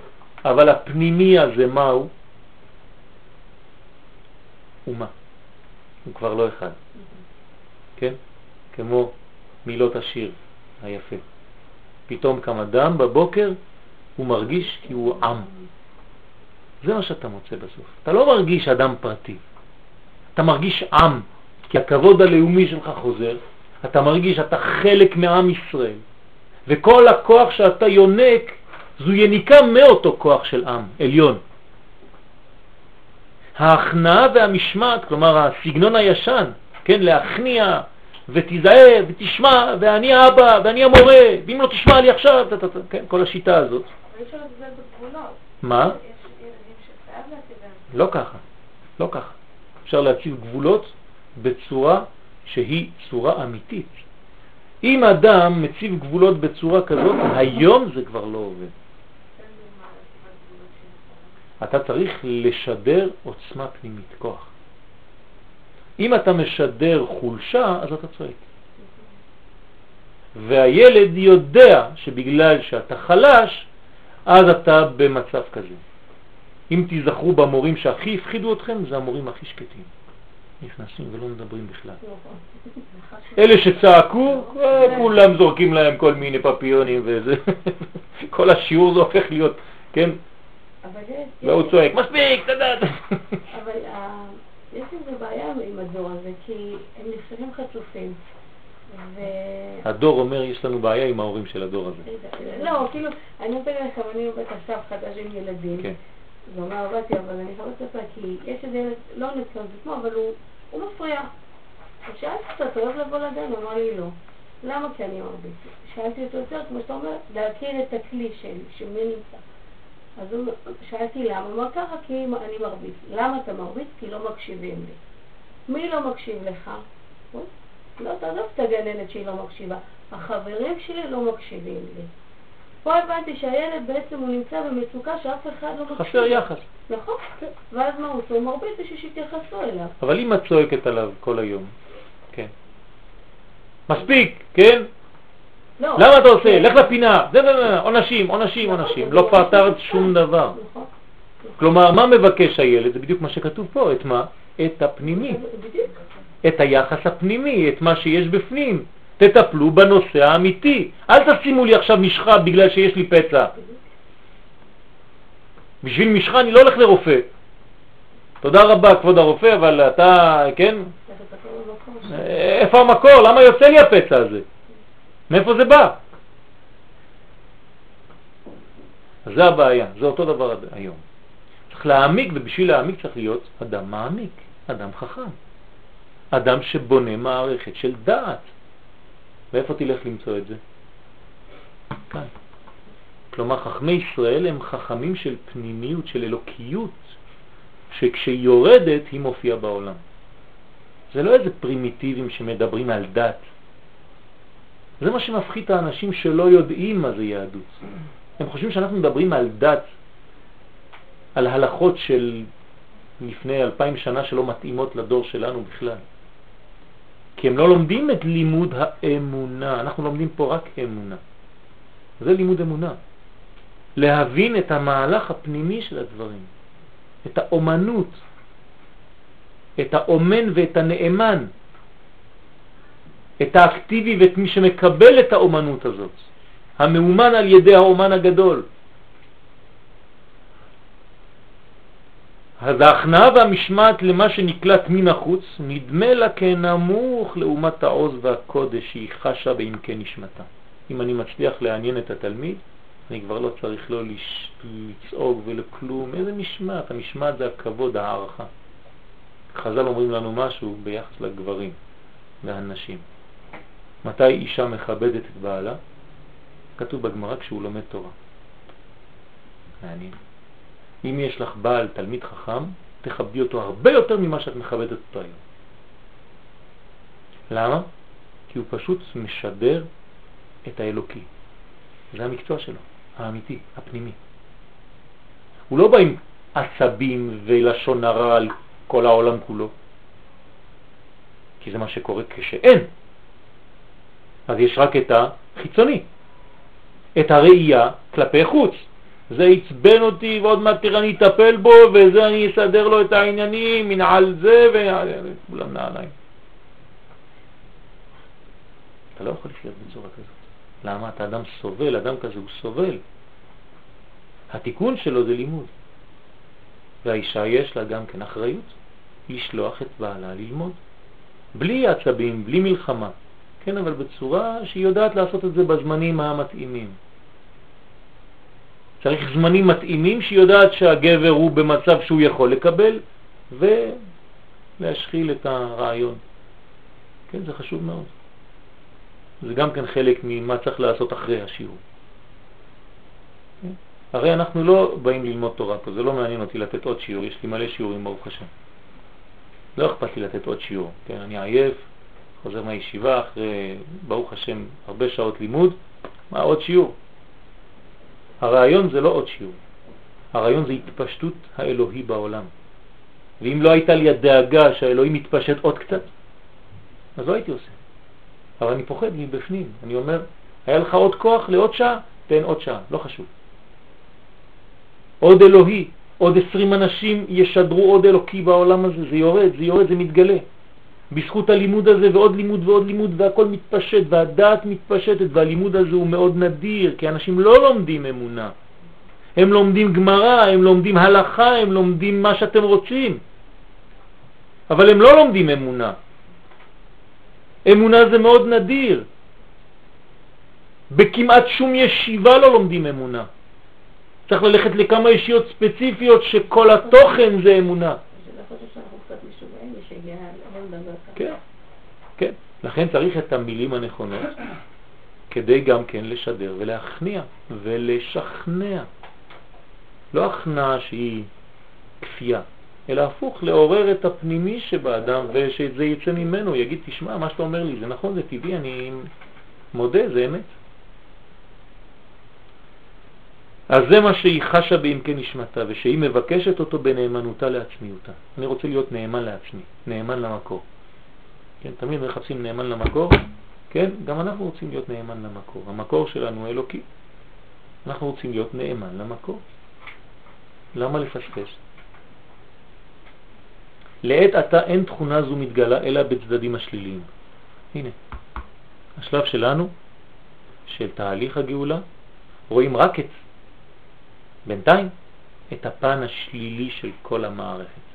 אבל הפנימי הזה מהו? אומה. הוא כבר לא אחד. כן? כמו מילות השיר היפה. פתאום קם אדם בבוקר, הוא מרגיש כי הוא עם. זה מה שאתה מוצא בסוף. אתה לא מרגיש אדם פרטי, אתה מרגיש עם, כי הכבוד הלאומי שלך חוזר, אתה מרגיש שאתה חלק מעם ישראל, וכל הכוח שאתה יונק זו יניקה מאותו כוח של עם, עליון. ההכנעה והמשמעת, כלומר הסגנון הישן, כן, להכניע ותיזהר ותשמע ואני האבא ואני המורה ואם לא תשמע לי עכשיו, ת, ת, ת, כן, כל השיטה הזאת. מה? לא ככה, לא ככה. אפשר להציב גבולות בצורה שהיא צורה אמיתית. אם אדם מציב גבולות בצורה כזאת, היום זה כבר לא עובד. אתה צריך לשדר עוצמה פנימית, כוח. אם אתה משדר חולשה, אז אתה צועק. והילד יודע שבגלל שאתה חלש, אז אתה במצב כזה. אם תיזכרו במורים שהכי הפחידו אתכם, זה המורים הכי שקטים. נכנסים ולא מדברים בכלל. אלה שצעקו, אה, כולם זורקים להם כל מיני פפיונים וזה. [laughs] כל השיעור זה הופך להיות, כן? והוא צועק, מספיק, תדעת. אבל אה, יש איזו בעיה עם הדור הזה, כי הם נחשבים חצופים. הדור אומר, יש לנו בעיה עם ההורים של הדור הזה. לא, כאילו, אני להגיד לכם, אני עובדת עכשיו חדש עם ילדים. כן. הוא אמר, עבדתי, אבל אני חייבת לספר, כי יש איזה ילד, לא נתקן עצמו, אבל הוא מפריע. שאלתי אותו, אתה אוהב לבוא לגן? הוא אמר לי לא. למה? כי אני מרביץ. שאלתי אותו יותר, כמו שאתה אומר, להכיר את הכלי שלי, שמי נמצא. אז הוא, שאלתי למה, הוא אמר ככה, כי אני מרביץ. למה אתה מרביץ? כי לא מקשיבים לי. מי לא מקשיב לך? לא, תעזוב את הגננת שהיא לא מקשיבה. החברים שלי לא מקשיבים לי. פה הבנתי שהילד בעצם הוא נמצא במצוקה שאף אחד לא מקשיב. חסר יחס. נכון. כן. ואז מה הוא עושה? הוא מרביץ בשביל שיתייחסו אליו. אבל אם את צועקת עליו כל היום, כן. מספיק, כן? לא. למה אתה עושה? לך לפינה, זה, זה, זה, עונשים, עונשים, נכון, עונשים. לא פתרת שום דבר. נכון. כלומר, מה מבקש הילד? זה בדיוק מה שכתוב פה, את מה? את הפנימי. את היחס הפנימי, את מה שיש בפנים. תטפלו בנושא האמיתי. אל תשימו לי עכשיו משחה בגלל שיש לי פצע. בשביל משחה אני לא הולך לרופא. תודה רבה, כבוד הרופא, אבל אתה, כן? איפה המקור? למה יוצא לי הפצע הזה? מאיפה זה בא? זה הבעיה, זה אותו דבר היום. צריך להעמיק, ובשביל להעמיק צריך להיות אדם מעמיק, אדם חכם, אדם שבונה מערכת של דעת. ואיפה תלך למצוא את זה? כאן. כלומר, חכמי ישראל הם חכמים של פנימיות, של אלוקיות, שכשהיא יורדת היא מופיעה בעולם. זה לא איזה פרימיטיבים שמדברים על דת. זה מה שמפחיד את האנשים שלא יודעים מה זה יהדות. הם חושבים שאנחנו מדברים על דת, על הלכות של לפני אלפיים שנה שלא מתאימות לדור שלנו בכלל. כי הם לא לומדים את לימוד האמונה, אנחנו לומדים פה רק אמונה. זה לימוד אמונה. להבין את המהלך הפנימי של הדברים, את האומנות, את האומן ואת הנאמן, את האקטיבי ואת מי שמקבל את האומנות הזאת, המאומן על ידי האומן הגדול. אז ההכנעה והמשמעת למה שנקלט מן החוץ נדמה לה כנמוך לעומת העוז והקודש שהיא חשה בעמקי נשמתה. אם אני מצליח לעניין את התלמיד, אני כבר לא צריך לא לצעוק ולכלום. איזה משמעת? המשמעת זה הכבוד, הערכה. חז"ל אומרים לנו משהו ביחס לגברים והנשים. מתי אישה מכבדת את בעלה? כתוב בגמרא כשהוא לומד תורה. מעניין. אם יש לך בעל תלמיד חכם, תכבדי אותו הרבה יותר ממה שאת מכבדת אותו היום. למה? כי הוא פשוט משדר את האלוקי. זה המקצוע שלו, האמיתי, הפנימי. הוא לא בא עם עצבים ולשון הרע על כל העולם כולו, כי זה מה שקורה כשאין. אז יש רק את החיצוני, את הראייה כלפי חוץ. זה עצבן אותי ועוד מעט תראה אני אטפל בו וזה אני אסדר לו את העניינים, מנעל זה וכולם נעליים. אתה לא יכול לחיות בצורה כזאת. למה? אתה אדם סובל, אדם כזה הוא סובל. התיקון שלו זה לימוד. והאישה יש לה גם כן אחריות לשלוח את בעלה ללמוד. בלי עצבים, בלי מלחמה. כן, אבל בצורה שהיא יודעת לעשות את זה בזמנים המתאימים. צריך זמנים מתאימים שהיא יודעת שהגבר הוא במצב שהוא יכול לקבל ולהשחיל את הרעיון. כן, זה חשוב מאוד. זה גם כן חלק ממה צריך לעשות אחרי השיעור. כן? הרי אנחנו לא באים ללמוד תורה פה, זה לא מעניין אותי לתת עוד שיעור, יש לי מלא שיעורים ברוך השם. לא אכפת לי לתת עוד שיעור, כן, אני עייף, חוזר מהישיבה אחרי, ברוך השם, הרבה שעות לימוד, מה עוד שיעור? הרעיון זה לא עוד שיעור, הרעיון זה התפשטות האלוהי בעולם. ואם לא הייתה לי הדאגה שהאלוהים מתפשט עוד קצת, אז לא הייתי עושה. אבל אני פוחד מבפנים, אני אומר, היה לך עוד כוח לעוד שעה, תן עוד שעה, לא חשוב. עוד אלוהי, עוד עשרים אנשים ישדרו עוד אלוקי בעולם הזה, זה יורד, זה יורד, זה מתגלה. בזכות הלימוד הזה ועוד לימוד ועוד לימוד והכל מתפשט והדעת מתפשטת והלימוד הזה הוא מאוד נדיר כי אנשים לא לומדים אמונה. הם לומדים גמרא, הם לומדים הלכה, הם לומדים מה שאתם רוצים. אבל הם לא לומדים אמונה. אמונה זה מאוד נדיר. בכמעט שום ישיבה לא לומדים אמונה. צריך ללכת לכמה ישיות ספציפיות שכל התוכן זה אמונה. כן, כן. לכן צריך את המילים הנכונות כדי גם כן לשדר ולהכניע ולשכנע. לא הכנעה שהיא כפייה, אלא הפוך, לעורר את הפנימי שבאדם ושזה יצא ממנו, יגיד, תשמע, מה שאתה אומר לי זה נכון, זה טבעי, אני מודה, זה אמת. אז זה מה שהיא חשה בעמקי נשמתה, ושהיא מבקשת אותו בנאמנותה לעצמיותה. אני רוצה להיות נאמן לעצמי, נאמן למקור. כן, תמיד מחפשים נאמן למקור, כן, גם אנחנו רוצים להיות נאמן למקור. המקור שלנו אלוקי. אנחנו רוצים להיות נאמן למקור. למה לפספס? לעת עתה אין תכונה זו מתגלה אלא בצדדים השליליים. הנה, השלב שלנו, של תהליך הגאולה, רואים רק את בינתיים את הפן השלילי של כל המערכת.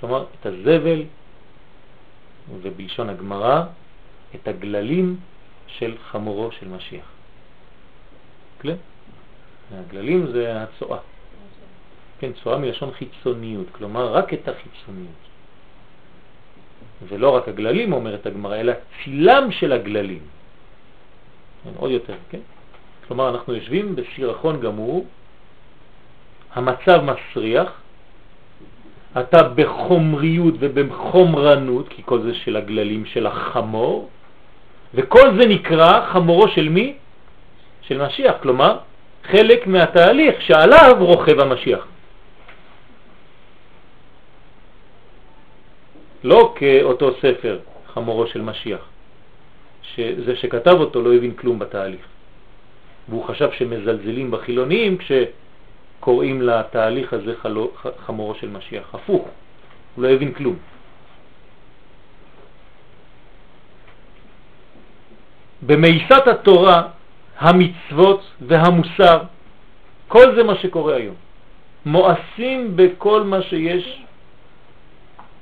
כלומר, את הזבל, ובלשון הגמרא, את הגללים של חמורו של משיח. כלי? הגללים זה הצועה. כן, צועה מלשון חיצוניות, כלומר רק את החיצוניות. ולא רק הגללים, אומרת הגמרא, אלא צילם של הגללים. כן, עוד יותר, כן? כלומר, אנחנו יושבים בסירחון גמור, המצב מסריח, אתה בחומריות ובחומרנות, כי כל זה של הגללים של החמור, וכל זה נקרא חמורו של מי? של משיח, כלומר חלק מהתהליך שעליו רוכב המשיח. לא כאותו ספר, חמורו של משיח, שזה שכתב אותו לא הבין כלום בתהליך. והוא חשב שמזלזלים בחילונים כש... קוראים לתהליך הזה חלו, חמורו של משיח. הפוך, הוא לא הבין כלום. במאיסת התורה, המצוות והמוסר, כל זה מה שקורה היום. מואסים בכל מה שיש,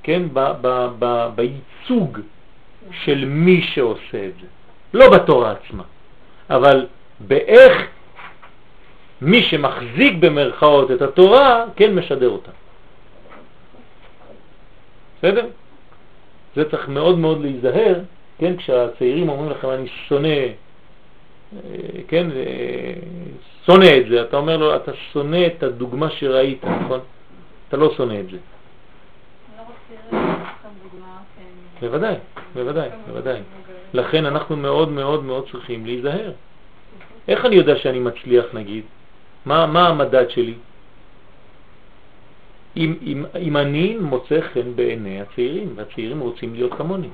כן, ב, ב, ב, בייצוג של מי שעושה את זה. לא בתורה עצמה, אבל באיך מי שמחזיק במרכאות את התורה, כן משדר אותה. בסדר? זה צריך מאוד מאוד להיזהר, כן, כשהצעירים אומרים לכם אני שונא, אה, כן, אה, שונא את זה, אתה אומר לו אתה שונא את הדוגמה שראית, נכון? אתה לא שונא את זה. בוודאי, בוודאי, בוודאי. לכן אנחנו מאוד מאוד מאוד צריכים להיזהר. איך אני יודע שאני מצליח נגיד? מה, מה המדד שלי? אם, אם, אם אני מוצא חן בעיני הצעירים, והצעירים רוצים להיות כמוני.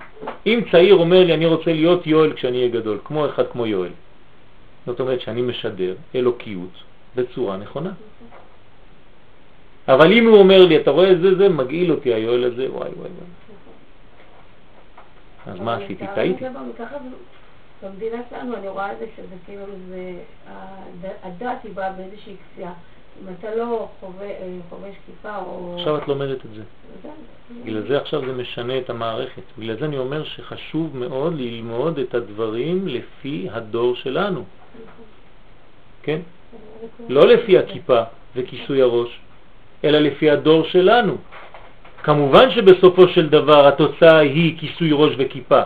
אם צעיר אומר לי אני רוצה להיות יואל כשאני אהיה גדול, כמו אחד כמו יואל, זאת אומרת שאני משדר אלוקיות בצורה נכונה. אבל אם הוא אומר לי, אתה רואה, זה, זה מגעיל אותי היואל הזה, וואי וואי וואי. אז מה עשיתי? טעיתי. במדינה שלנו אני רואה את זה שזה כאילו, זה, הדת היא באה באיזושהי כפייה. אם אתה לא אה, חובש כיפה או... עכשיו את לומדת את זה. בגלל זה עכשיו זה משנה את המערכת. בגלל זה אני אומר שחשוב מאוד ללמוד את הדברים לפי הדור שלנו. כן? לא לפי הכיפה וכיסוי הראש, אלא לפי הדור שלנו. כמובן שבסופו של דבר התוצאה היא כיסוי ראש וכיפה,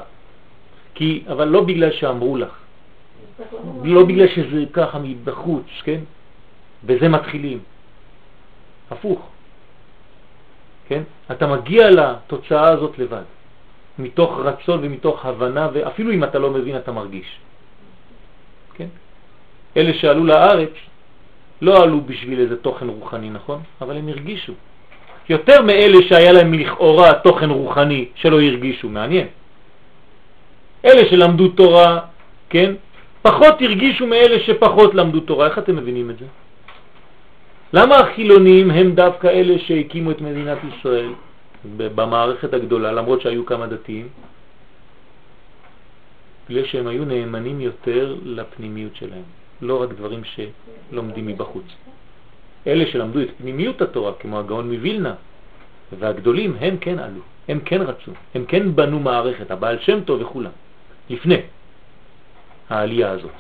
כי, אבל לא בגלל שאמרו לך, לא בגלל שזה ככה מבחוץ, כן? בזה מתחילים. הפוך. כן? אתה מגיע לתוצאה הזאת לבד, מתוך רצון ומתוך הבנה, ואפילו אם אתה לא מבין אתה מרגיש. כן? אלה שעלו לארץ לא עלו בשביל איזה תוכן רוחני, נכון? אבל הם הרגישו. יותר מאלה שהיה להם לכאורה תוכן רוחני שלא הרגישו, מעניין. אלה שלמדו תורה, כן, פחות הרגישו מאלה שפחות למדו תורה. איך אתם מבינים את זה? למה החילונים הם דווקא אלה שהקימו את מדינת ישראל במערכת הגדולה, למרות שהיו כמה דתיים? בגלל שהם היו נאמנים יותר לפנימיות שלהם, לא רק דברים שלומדים מבחוץ. אלה שלמדו את פנימיות התורה, כמו הגאון מווילנה, והגדולים, הם כן עלו, הם כן רצו, הם כן בנו מערכת, הבעל שם טוב וכולם, לפני העלייה הזאת.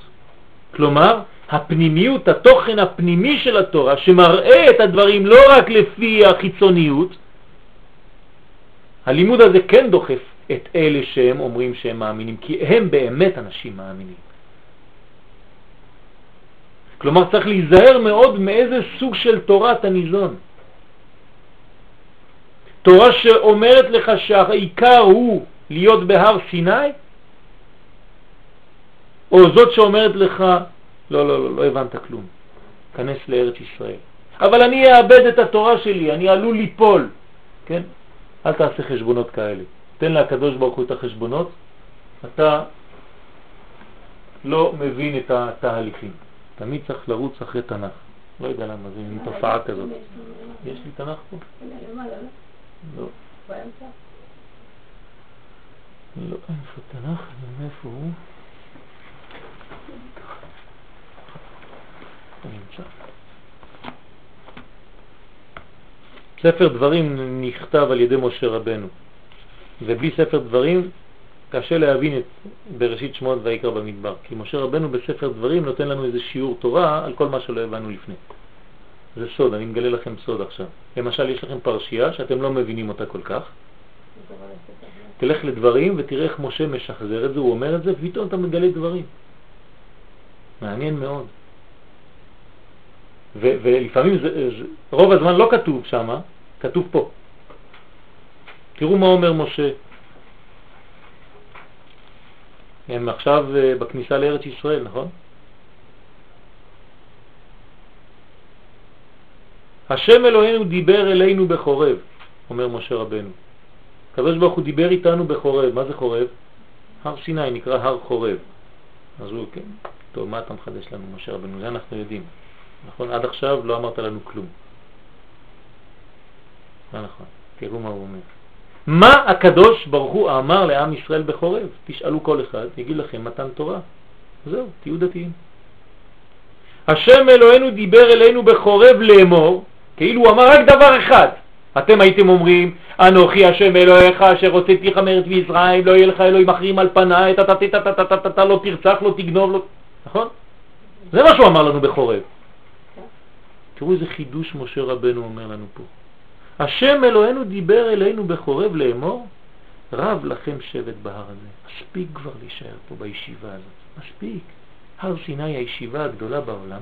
כלומר, הפנימיות, התוכן הפנימי של התורה, שמראה את הדברים לא רק לפי החיצוניות, הלימוד הזה כן דוחף את אלה שהם אומרים שהם מאמינים, כי הם באמת אנשים מאמינים. כלומר צריך להיזהר מאוד מאיזה סוג של תורת הניזון. תורה שאומרת לך שהעיקר הוא להיות בהר סיני, או זאת שאומרת לך, לא, לא, לא, לא הבנת כלום, כנס לארץ ישראל. אבל אני אאבד את התורה שלי, אני עלול ליפול, כן? אל תעשה חשבונות כאלה. תן לקדוש ברוך הוא את החשבונות, אתה לא מבין את התהליכים. תמיד צריך לרוץ אחרי תנ"ך. לא יודע למה, זה מין תופעה כזאת. יש לי תנ"ך פה? לא. לא, איפה תנ"ך? מאיפה הוא? ספר דברים נכתב על ידי משה רבנו, ובלי ספר דברים קשה להבין את בראשית שמות ויקרא במדבר, כי משה רבנו בספר דברים נותן לנו איזה שיעור תורה על כל מה שלא הבנו לפני. זה סוד, אני מגלה לכם סוד עכשיו. למשל, יש לכם פרשייה שאתם לא מבינים אותה כל כך. תלך לדברים ותראה איך משה משחזר את זה, הוא אומר את זה, ופתאום אתה מגלה דברים. מעניין מאוד. ולפעמים זה, זה, רוב הזמן לא כתוב שם, כתוב פה. תראו מה אומר משה. הם עכשיו אה, בכניסה לארץ ישראל, נכון? השם אלוהינו דיבר אלינו בחורב, אומר משה רבנו. הקדוש ברוך הוא דיבר איתנו בחורב. מה זה חורב? הר סיני נקרא הר חורב. אז הוא, כן, טוב, מה אתה מחדש לנו, משה רבנו? זה אנחנו יודעים. נכון? עד עכשיו לא אמרת לנו כלום. לא נכון. תראו מה הוא אומר. מה הקדוש ברוך הוא אמר לעם ישראל בחורב? תשאלו כל אחד, יגיד לכם מתן תורה. זהו, תהיו דתיים. השם אלוהינו דיבר אלינו בחורב לאמור, כאילו הוא אמר רק דבר אחד. אתם הייתם אומרים, אנוכי השם אלוהיך אשר הוצאתיך מארץ וישראל, לא יהיה לך אלוהים אחרים על פניי, אתה לא תרצח, לא תגנוב, לא... נכון? זה מה שהוא אמר לנו בחורב. תראו איזה חידוש משה רבנו אומר לנו פה. השם אלוהינו דיבר אלינו בחורב לאמור, רב לכם שבט בהר הזה. מספיק כבר להישאר פה בישיבה הזאת, מספיק. הר סיני הישיבה הגדולה בעולם,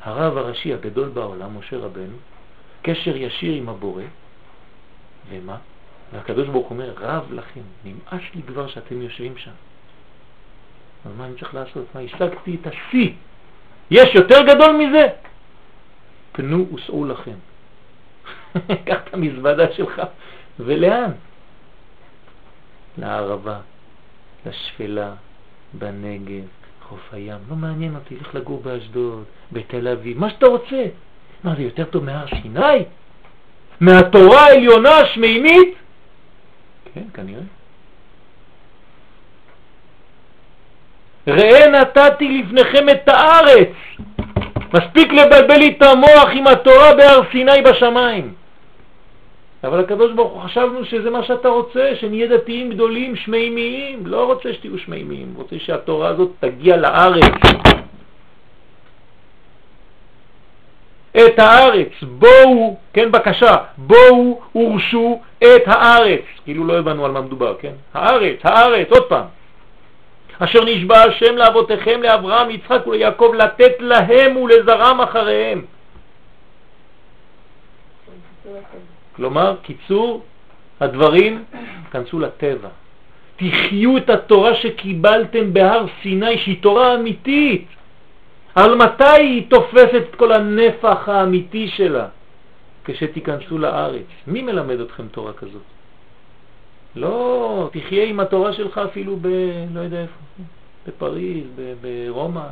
הרב הראשי הגדול בעולם, משה רבנו, קשר ישיר עם הבורא, ומה? והקדוש ברוך אומר, רב לכם, נמאס לי כבר שאתם יושבים שם. אז מה אני צריך לעשות? מה, השגתי את השיא. יש יותר גדול מזה? פנו וסעו לכם. [laughs] קח את המזוודה שלך, ולאן? לערבה, לשפלה, בנגב, חוף הים. לא מעניין אותי, לך לגור באשדוד, בתל אביב, מה שאתה רוצה. מה, זה יותר טוב מהר סיני? מהתורה העליונה השמימית? כן, כנראה. ראה נתתי לפניכם את הארץ. מספיק לבלבל לי את המוח עם התורה בהר סיני בשמיים. אבל הקדוש ברוך הוא חשבנו שזה מה שאתה רוצה, שנהיה דתיים גדולים, שמימיים. לא רוצה שתהיו שמימיים, רוצה שהתורה הזאת תגיע לארץ. את הארץ, בואו, כן, בקשה, בואו הורשו את הארץ. כאילו לא הבנו על מה מדובר, כן? הארץ, הארץ, עוד פעם. אשר נשבע השם לאבותיכם, לאברהם, ליצחק וליעקב, לתת להם ולזרם אחריהם. כלומר, קיצור הדברים, כנסו לטבע. תחיו את התורה שקיבלתם בהר סיני, שהיא תורה אמיתית. אבל מתי היא תופסת את כל הנפח האמיתי שלה? כשתיכנסו לארץ. מי מלמד אתכם תורה כזאת? לא, תחיה עם התורה שלך אפילו ב... לא יודע איפה, בפריז, ברומא.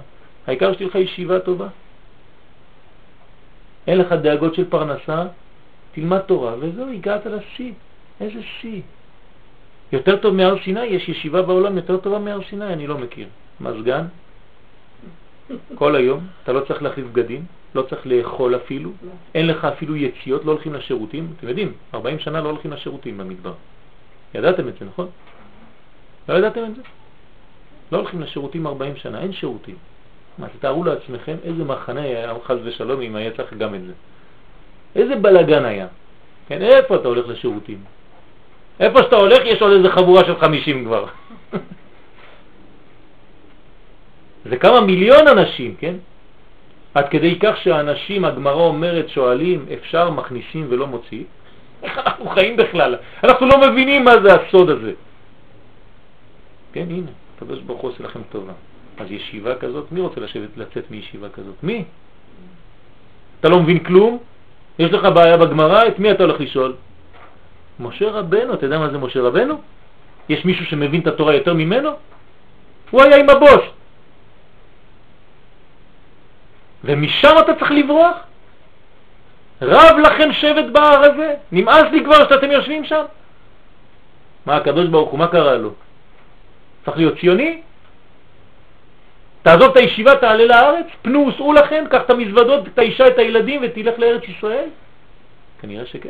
העיקר שתהיה לך ישיבה טובה. אין לך דאגות של פרנסה, תלמד תורה, וזהו, הגעת לשיא. איזה שיא? יותר טוב מהר סיני, יש ישיבה בעולם יותר טובה מהר סיני, אני לא מכיר. מזגן, כל היום, אתה לא צריך להחליף בגדים, לא צריך לאכול אפילו, אין לך אפילו יציאות, לא הולכים לשירותים. אתם יודעים, 40 שנה לא הולכים לשירותים במדבר. ידעתם את זה, נכון? לא ידעתם את זה? לא הולכים לשירותים 40 שנה, אין שירותים. מה, תתארו לעצמכם איזה מחנה היה חס ושלום אם היה צריך גם את זה. איזה בלגן היה. כן, איפה אתה הולך לשירותים? איפה שאתה הולך יש עוד איזה חבורה של 50 כבר. [laughs] זה כמה מיליון אנשים, כן? עד כדי כך שהאנשים, הגמרא אומרת, שואלים, אפשר מכניסים ולא מוציאים? איך אנחנו חיים בכלל? אנחנו לא מבינים מה זה הסוד הזה. כן, הנה, הקדוש ברוך הוא עושה לכם טובה. אז ישיבה כזאת, מי רוצה לשבת, לצאת מישיבה כזאת? מי? אתה לא מבין כלום? יש לך בעיה בגמרא, את מי אתה הולך לשאול? משה רבנו, אתה יודע מה זה משה רבנו? יש מישהו שמבין את התורה יותר ממנו? הוא היה עם הבוס. ומשם אתה צריך לברוח? רב לכם שבט בהר הזה? נמאס לי כבר שאתם יושבים שם? מה הקדוש ברוך הוא, מה קרה לו? צריך להיות ציוני? תעזוב את הישיבה, תעלה לארץ, פנו וסעו לכם, קח את המזוודות, את האישה, את הילדים ותלך לארץ ישראל? כנראה שכן.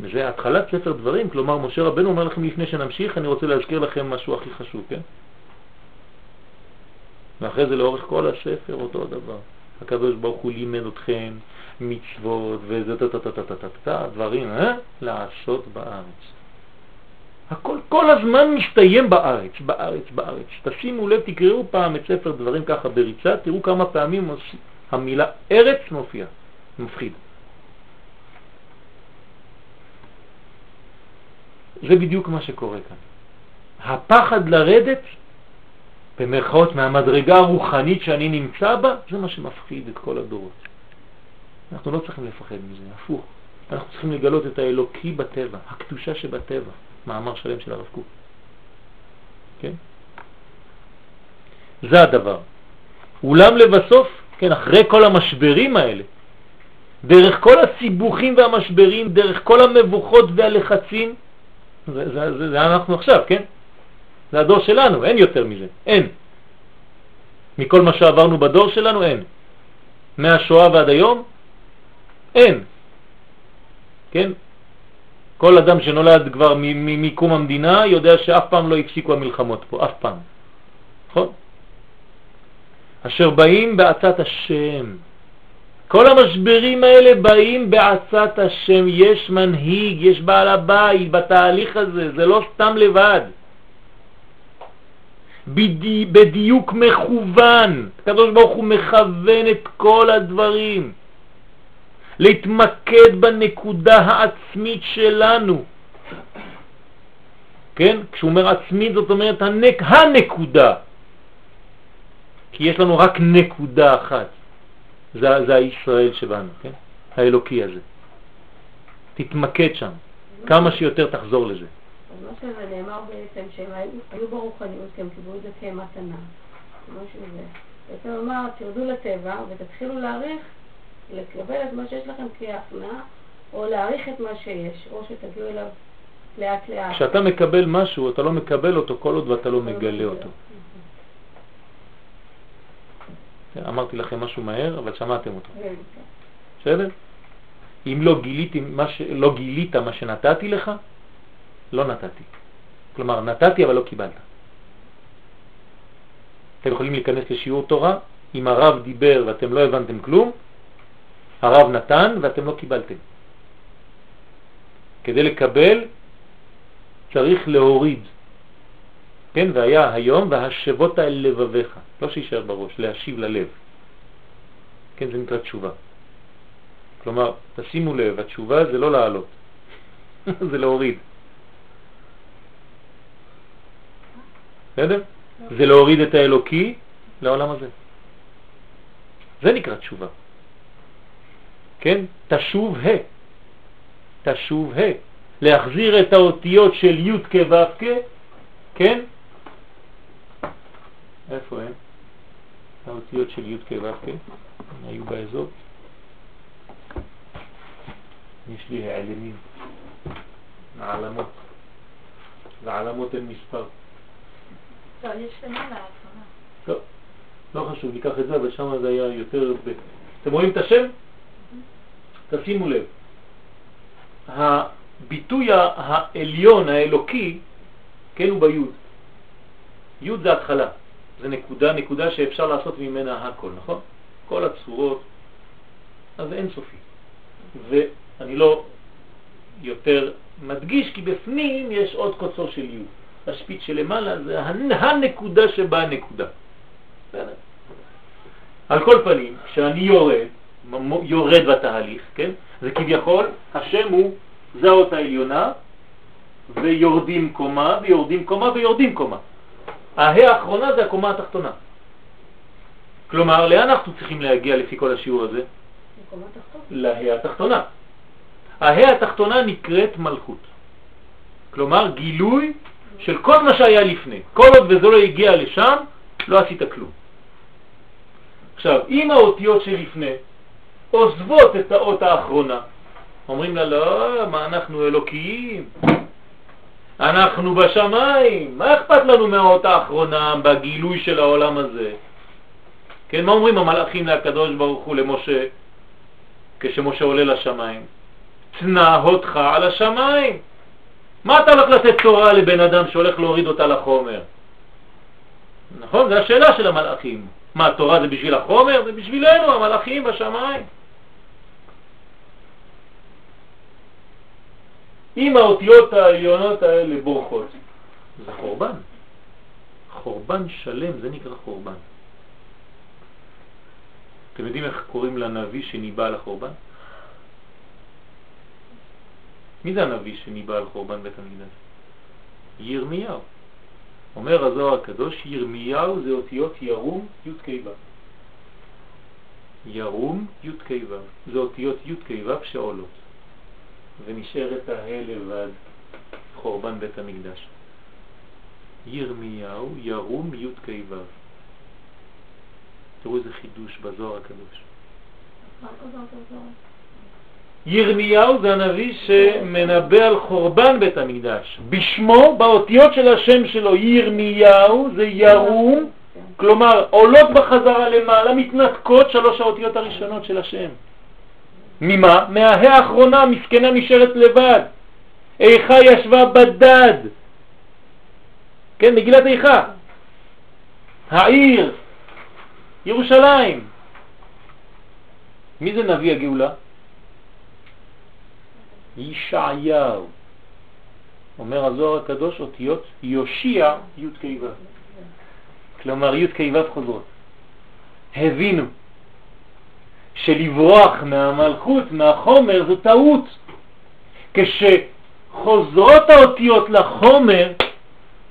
וזה התחלת ספר דברים, כלומר משה רבנו אומר לכם לפני שנמשיך, אני רוצה להזכיר לכם משהו הכי חשוב, כן? ואחרי זה לאורך כל הספר אותו הדבר. הקדוש ברוך הוא לימד אתכם מצוות דברים, אה? לעשות בארץ. הכל כל הזמן מסתיים בארץ, בארץ, בארץ. תשימו לב, תקראו פעם את ספר דברים ככה בריצה, תראו כמה פעמים המילה ארץ מופיעה. מפחיד. זה בדיוק מה שקורה כאן. הפחד לרדת במרכאות מהמדרגה הרוחנית שאני נמצא בה, זה מה שמפחיד את כל הדורות. אנחנו לא צריכים לפחד מזה, הפוך. אנחנו צריכים לגלות את האלוקי בטבע, הקדושה שבטבע, מאמר שלם של הרב קוק. כן? זה הדבר. אולם לבסוף, כן, אחרי כל המשברים האלה, דרך כל הסיבוכים והמשברים, דרך כל המבוכות והלחצים, זה, זה, זה, זה אנחנו עכשיו, כן? זה הדור שלנו, אין יותר מזה, אין. מכל מה שעברנו בדור שלנו אין. מהשואה ועד היום? אין. כן? כל אדם שנולד כבר מקום המדינה יודע שאף פעם לא הפסיקו המלחמות פה, אף פעם. נכון? אשר באים בעצת השם. כל המשברים האלה באים בעצת השם, יש מנהיג, יש בעל הבית בתהליך הזה, זה לא סתם לבד. בדי, בדיוק מכוון, הקדוש ברוך הוא מכוון את כל הדברים. להתמקד בנקודה העצמית שלנו. כן? כשהוא אומר עצמית זאת אומרת הנק, הנקודה. כי יש לנו רק נקודה אחת. זה, זה הישראל שבנו, כן? האלוקי הזה. תתמקד שם, כמה שיותר תחזור לזה. מה שזה נאמר בעצם, שהם היו ברוחניות, כי הם קיבלו את זה כמתנה. מה שזה. בעצם אמר, תרדו לטבע ותתחילו להעריך לקבל את מה שיש לכם כהכנעה, או להעריך את מה שיש, או שתגיעו אליו לאט לאט. כשאתה מקבל משהו, אתה לא מקבל אותו כל עוד ואתה לא מגלה אותו. כן, אמרתי לכם משהו מהר, אבל שמעתם אותו. כן, כן. בסדר? אם לא. לא גילית מה שנתתי לך, לא נתתי. כלומר, נתתי אבל לא קיבלת. אתם יכולים להיכנס לשיעור תורה, אם הרב דיבר ואתם לא הבנתם כלום, הרב נתן ואתם לא קיבלתם. כדי לקבל צריך להוריד. כן, והיה היום והשבות אל לבביך, לא שישאר בראש, להשיב ללב. כן, זה נקרא תשובה. כלומר, תשימו לב, התשובה זה לא לעלות, [laughs] זה להוריד. בסדר? זה להוריד את האלוקי לעולם הזה. זה נקרא תשובה. כן? תשוב ה. תשוב ה. להחזיר את האותיות של י' כ' ו' כ', כן? איפה הם? האותיות של י' כ' ו' כ', היו באזור. יש לי העלמים, העלמות. לעלמות אין מספר. לא, יש לא, לא חשוב, ניקח את זה, אבל שם זה היה יותר... אתם רואים את השם? תשימו לב, הביטוי העליון, האלוקי, כן, הוא ביוד. יוד זה התחלה, זה נקודה, נקודה שאפשר לעשות ממנה הכל, נכון? כל הצורות, אז אין סופי. ואני לא יותר מדגיש, כי בפנים יש עוד קוצו של יוד. השפיץ שלמעלה זה הנקודה שבה הנקודה. על כל פנים, כשאני יורד, יורד בתהליך, כן? זה כביכול, השם הוא, זה האות העליונה, ויורדים קומה, ויורדים קומה, ויורדים קומה. ההא האחרונה זה הקומה התחתונה. כלומר, לאן אנחנו צריכים להגיע לפי כל השיעור הזה? להא התחתונה. ההא התחתונה נקראת מלכות. כלומר, גילוי של כל מה שהיה לפני. כל עוד וזה לא הגיע לשם, לא עשית כלום. עכשיו, אם האותיות שלפני עוזבות את האות האחרונה. אומרים לה, לא, מה אנחנו אלוקיים? אנחנו בשמיים, מה אכפת לנו מהאות האחרונה בגילוי של העולם הזה? כן, מה אומרים המלאכים לקדוש ברוך הוא למשה כשמשה עולה לשמיים? תנא אותך על השמיים. מה אתה הולך לתת תורה לבן אדם שהולך להוריד אותה לחומר? נכון? זו השאלה של המלאכים. מה, תורה זה בשביל החומר? זה בשבילנו, המלאכים בשמיים. אם האותיות העליונות האלה בורחות, זה חורבן. חורבן שלם, זה נקרא חורבן. אתם יודעים איך קוראים לנביא שניבא על החורבן? מי זה הנביא שניבא על חורבן בית המקדש? ירמיהו. אומר הזוהר הקדוש, ירמיהו זה אותיות ירום י' כ' ו'. ירום י' כ' ו'. זה אותיות י' כ' ו' שעולות. ונשארת ההא לבד, חורבן בית המקדש. ירמיהו ירום י' כ' ו'. תראו איזה חידוש בזוהר הקדוש. ירמיהו זה הנביא שמנבא על חורבן בית המקדש. בשמו, באותיות של השם שלו, ירמיהו זה ירום כלומר עולות בחזרה למעלה, מתנתקות שלוש האותיות הראשונות של השם. ממה? מההא האחרונה, מסכנה נשארת לבד. איכה ישבה בדד. כן, מגילת איכה. העיר, ירושלים. מי זה נביא הגאולה? ישעיהו. אומר הזוהר הקדוש אותיות יושיע י' כלומר י' כ' חוזרות. הבינו שלברוח מהמלכות, מהחומר, זו טעות. כשחוזרות האותיות לחומר,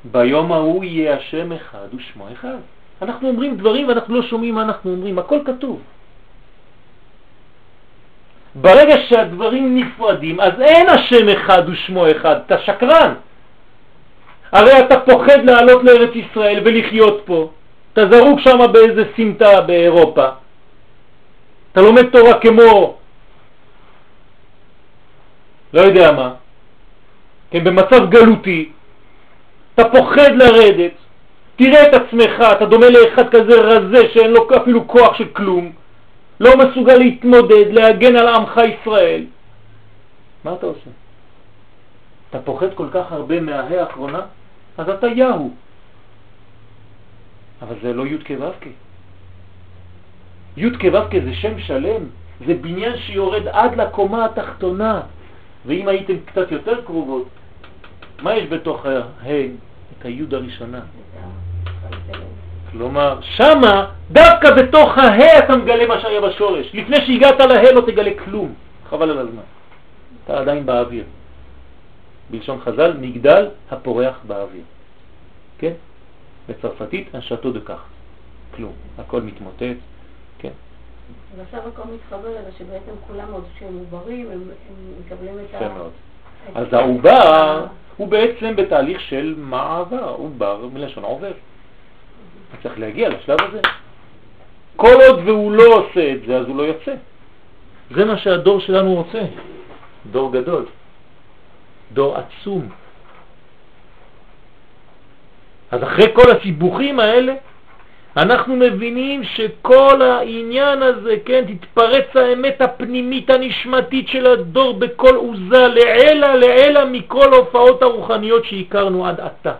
ביום ההוא יהיה השם אחד ושמו אחד. אנחנו אומרים דברים ואנחנו לא שומעים מה אנחנו אומרים, הכל כתוב. ברגע שהדברים נפרדים, אז אין השם אחד ושמו אחד, אתה שקרן. הרי אתה פוחד לעלות לארץ ישראל ולחיות פה. אתה זרוק שם באיזה סמטה באירופה. אתה לומד תורה כמו, לא יודע מה, כן, במצב גלותי, אתה פוחד לרדת, תראה את עצמך, אתה דומה לאחד כזה רזה שאין לו אפילו כוח של כלום, לא מסוגל להתמודד, להגן על עמך ישראל. מה אתה עושה? אתה פוחד כל כך הרבה מההא האחרונה? אז אתה יהו. אבל זה לא י' כו' י' כו' זה שם שלם, זה בניין שיורד עד לקומה התחתונה. ואם הייתם קצת יותר קרובות, מה יש בתוך ה'? את הי' הראשונה. כלומר, שמה, דווקא בתוך הה אתה מגלה מה שהיה בשורש. לפני שהגעת לה לא תגלה כלום. חבל על הזמן. אתה עדיין באוויר. בלשון חז"ל, מגדל הפורח באוויר. כן? בצרפתית, אנשתו דקח. כלום. הכל מתמוטט. כן. ועכשיו הכל מתחבר לזה שבעצם כולם עוד שהם עוברים, הם, הם מקבלים את ה... מאוד. אז העובר הוא בעצם בתהליך של מעבר, עובר מלשון עובר. אתה צריך להגיע לשלב הזה. כל עוד והוא לא עושה את זה, אז הוא לא יוצא. זה מה שהדור שלנו רוצה. דור גדול. דור עצום. אז אחרי כל הסיבוכים האלה, אנחנו מבינים שכל העניין הזה, כן, תתפרץ האמת הפנימית הנשמתית של הדור בכל עוזה, לעלה לעלה מכל ההופעות הרוחניות שהכרנו עד עתה.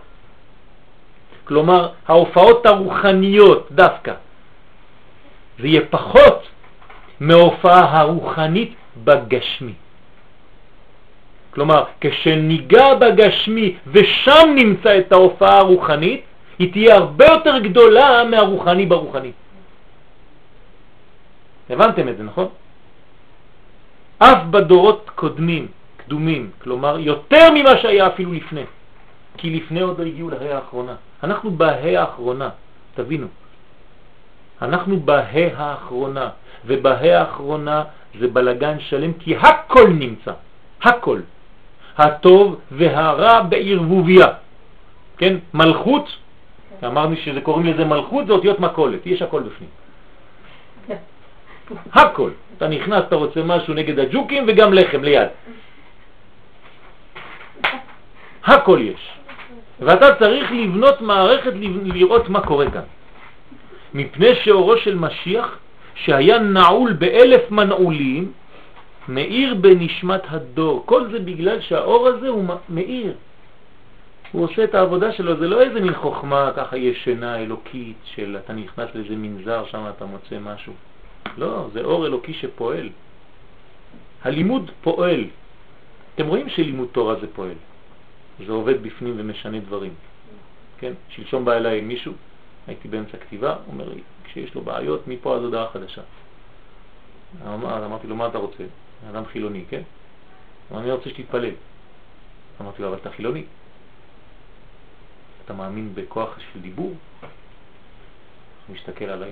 כלומר ההופעות הרוחניות דווקא. זה יהיה פחות מההופעה הרוחנית בגשמי. כלומר, כשניגע בגשמי ושם נמצא את ההופעה הרוחנית, היא תהיה הרבה יותר גדולה מהרוחני ברוחני. הבנתם את זה, נכון? אף בדורות קודמים, קדומים, כלומר יותר ממה שהיה אפילו לפני, כי לפני עוד לא הגיעו להי האחרונה. אנחנו בהי האחרונה, תבינו. אנחנו בהי האחרונה, ובהי האחרונה זה בלגן שלם, כי הכל נמצא, הכל. הטוב והרע בערבוביה. כן? מלכות, אמרנו שזה קוראים לזה מלכות, זה אותיות מקולת, יש הכל בפנים. הכל. אתה נכנס, אתה רוצה משהו נגד הג'וקים וגם לחם ליד. [laughs] הכל יש. ואתה צריך לבנות מערכת לראות מה קורה כאן. מפני שאורו של משיח, שהיה נעול באלף מנעולים, מאיר בנשמת הדור. כל זה בגלל שהאור הזה הוא מאיר. הוא עושה את העבודה שלו, זה לא איזה מין חוכמה ככה ישנה אלוקית של אתה נכנס לאיזה מנזר שם אתה מוצא משהו. לא, זה אור אלוקי שפועל. הלימוד פועל. אתם רואים שלימוד תורה זה פועל. זה עובד בפנים ומשנה דברים. כן? שלשום בא אליי מישהו, הייתי באמצע כתיבה, אומר לי, כשיש לו בעיות, מפה עד הודעה חדשה. אמר, אמרתי לו, מה אתה רוצה? אדם חילוני, כן? אמר, אני רוצה שתתפלל. אמרתי לו, אבל אתה חילוני. אתה מאמין בכוח של דיבור? הוא מסתכל עליי,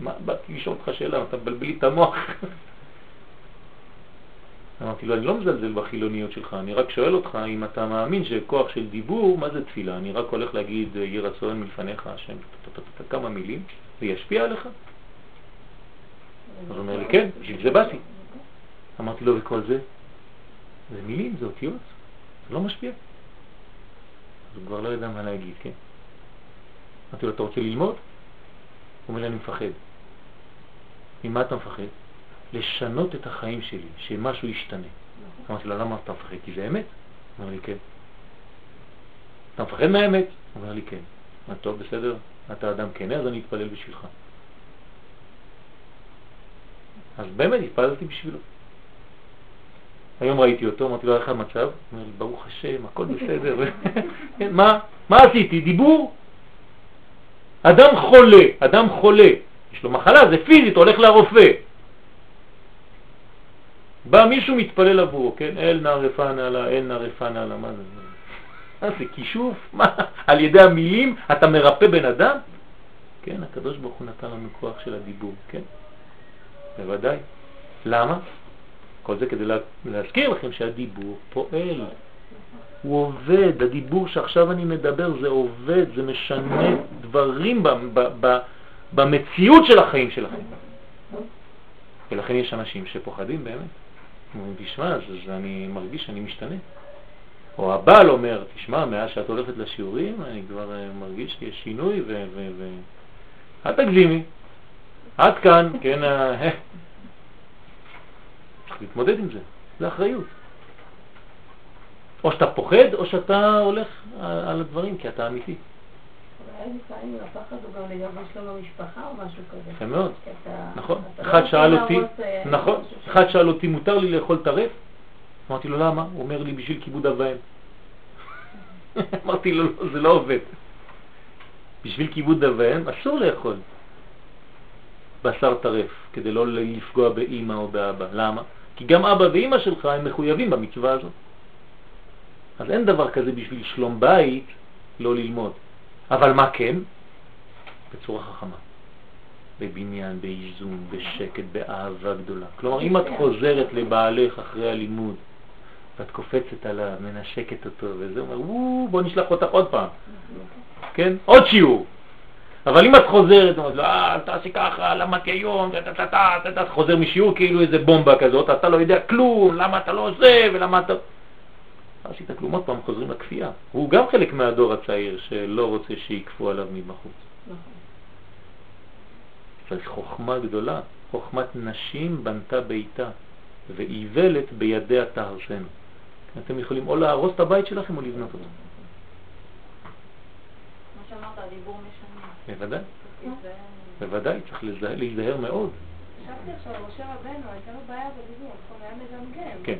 מה, באתי לשאול אותך שאלה, אתה מבלבל לי את המוח. אמרתי לו, אני לא מזלזל בחילוניות שלך, אני רק שואל אותך אם אתה מאמין שכוח של דיבור, מה זה תפילה? אני רק הולך להגיד, יהי רצון מלפניך השם, כמה מילים, זה ישפיע עליך? אז הוא אומר לי, כן, בשביל זה באתי. אמרתי לו, וכל זה? זה מילים, זה אותיות, זה לא משפיע. אז הוא כבר לא ידע מה להגיד, כן. אמרתי לו, אתה רוצה ללמוד? אומר לי, אני מפחד. ממה אתה מפחד? לשנות את החיים שלי, שמשהו ישתנה. אמרתי לו, למה אתה מפחד? כי זה אמת? אומר לי, כן. אתה מפחד מהאמת? אומר לי, כן. מה טוב, בסדר, אתה אדם כן, אז אני אתפלל בשבילך. אז באמת התפללתי בשבילו. היום ראיתי אותו, אמרתי לו, איך המצב? הוא אומר לי, ברוך השם, הכל בסדר. [laughs] מה, מה עשיתי? דיבור? אדם חולה, אדם חולה, יש לו מחלה, זה פיזית, הולך לרופא. בא מישהו מתפלל עבורו, כן? אל נא רפא לה, אל נא רפא לה, מה זה? מה זה כישוף? מה? [laughs] על ידי המילים אתה מרפא בן אדם? כן, הקדוש ברוך הוא נתן לנו כוח של הדיבור, כן? בוודאי. למה? כל זה כדי להזכיר לכם שהדיבור פועל. הוא עובד, הדיבור שעכשיו אני מדבר זה עובד, זה משנה דברים במציאות של החיים שלכם. ולכן יש אנשים שפוחדים באמת. תשמע, אז, אז אני מרגיש שאני משתנה. או הבעל אומר, תשמע, מאז שאת הולכת לשיעורים, אני כבר אה, מרגיש שיש שינוי, ו... ו, ו... אל תגזימי, עד כאן, [laughs] כן, אה, צריך להתמודד עם זה, זה אחריות. או שאתה פוחד, או שאתה הולך על הדברים, כי אתה אמיתי. לפעמים הפחד הוא גם לגבי שלום המשפחה או משהו כזה. יפה מאוד, נכון. אחד לא שאל אותי, אה, נכון, אחד שאל אותי, מותר לי לאכול טרף? אמרתי לו, למה? הוא אומר לי, בשביל כיבוד אב [laughs] אמרתי לו, לא, זה לא עובד. בשביל כיבוד אב אסור לאכול בשר טרף, כדי לא לפגוע באימא או באבא. למה? כי גם אבא ואימא שלך הם מחויבים במצווה הזאת. אז אין דבר כזה בשביל שלום בית לא ללמוד. אבל מה כן? בצורה חכמה. בבניין, באיזון, בשקט, באהבה גדולה. כלומר, אם את חוזרת לבעלך אחרי הלימוד, ואת קופצת עליו, מנשקת אותו, וזה אומר, בוא נשלח אותך עוד פעם. כן? עוד שיעור. אבל אם את חוזרת, אומרת לו, אה, אל תעשי ככה, למדתי היום, אתה חוזר משיעור כאילו איזה בומבה כזאת, אתה לא יודע כלום, למה אתה לא עושה, ולמה אתה... לא עשית כלום, עוד פעם חוזרים לכפייה. הוא גם חלק מהדור הצעיר שלא רוצה שיקפו עליו מבחוץ. צריך חוכמה גדולה, חוכמת נשים בנתה ביתה, ואיוולת בידיה תהרסנו. אתם יכולים או להרוס את הבית שלכם או לבנות אותו. מה שאמרת, הדיבור משנה. בוודאי. בוודאי, צריך להיזהר מאוד. חשבתי עכשיו, משה רבנו, הייתה לו בעיה בדיבור, נכון? היה מגמגם. כן.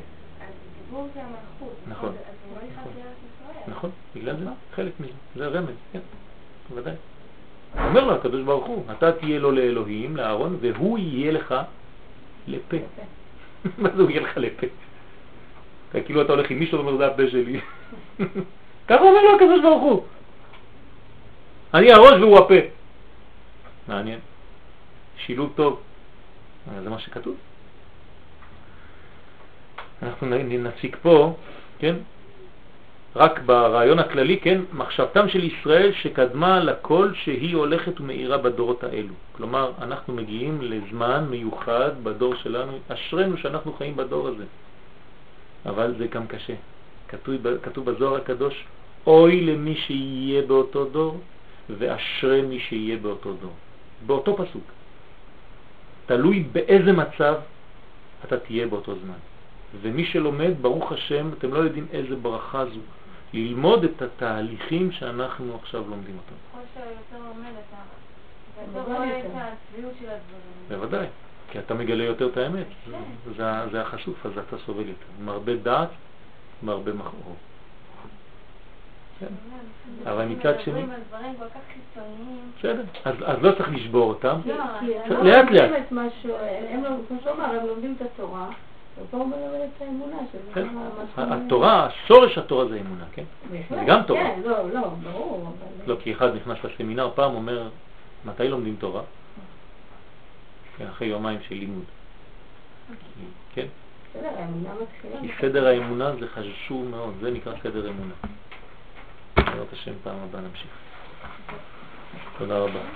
נכון. הוא לא. נכון, בגלל זה חלק מזה, זה רמז, כן, בוודאי. אומר לו הקדוש ברוך הוא, אתה תהיה לו לאלוהים, לאהרון, והוא יהיה לך לפה. [laughs] מה זה הוא יהיה לך לפה? כאילו אתה הולך עם מישהו ואומר זה הפה שלי. [laughs] ככה אומר לו הקדוש ברוך הוא. אני הראש והוא הפה. מעניין. שילוב טוב. זה מה שכתוב. אנחנו נציג פה, כן, רק ברעיון הכללי, כן, מחשבתם של ישראל שקדמה לכל שהיא הולכת ומאירה בדורות האלו. כלומר, אנחנו מגיעים לזמן מיוחד בדור שלנו, אשרנו שאנחנו חיים בדור הזה. אבל זה גם קשה. כתוב, כתוב בזוהר הקדוש, אוי למי שיהיה באותו דור, ואשרי מי שיהיה באותו דור. באותו פסוק. תלוי באיזה מצב אתה תהיה באותו זמן. ומי שלומד, ברוך השם, אתם לא יודעים איזה ברכה זו, ללמוד את התהליכים שאנחנו עכשיו לומדים אותם. ככל שיותר לומד, אתה רואה את הצביעות של הדברים. בוודאי, כי אתה מגלה יותר את האמת. כן. זה, זה החשוף, אז אתה סובל יותר. עם הרבה דעת, עם הרבה מכאור. כן. אבל מצד שני... בסדר, אז לא צריך לשבור אותם. לאט לאט. הם לומדים את התורה. כן. התורה, שורש התורה זה אמונה, כן? זה גם תורה. כן, לא, לא, ברור. לא, כי אחד נכנס לסמינר פעם, אומר, מתי לומדים תורה? כן, אחרי יומיים של לימוד. כן? כי סדר האמונה זה חשוב מאוד, זה נקרא סדר אמונה. בעזרת השם פעם הבאה נמשיך. תודה רבה.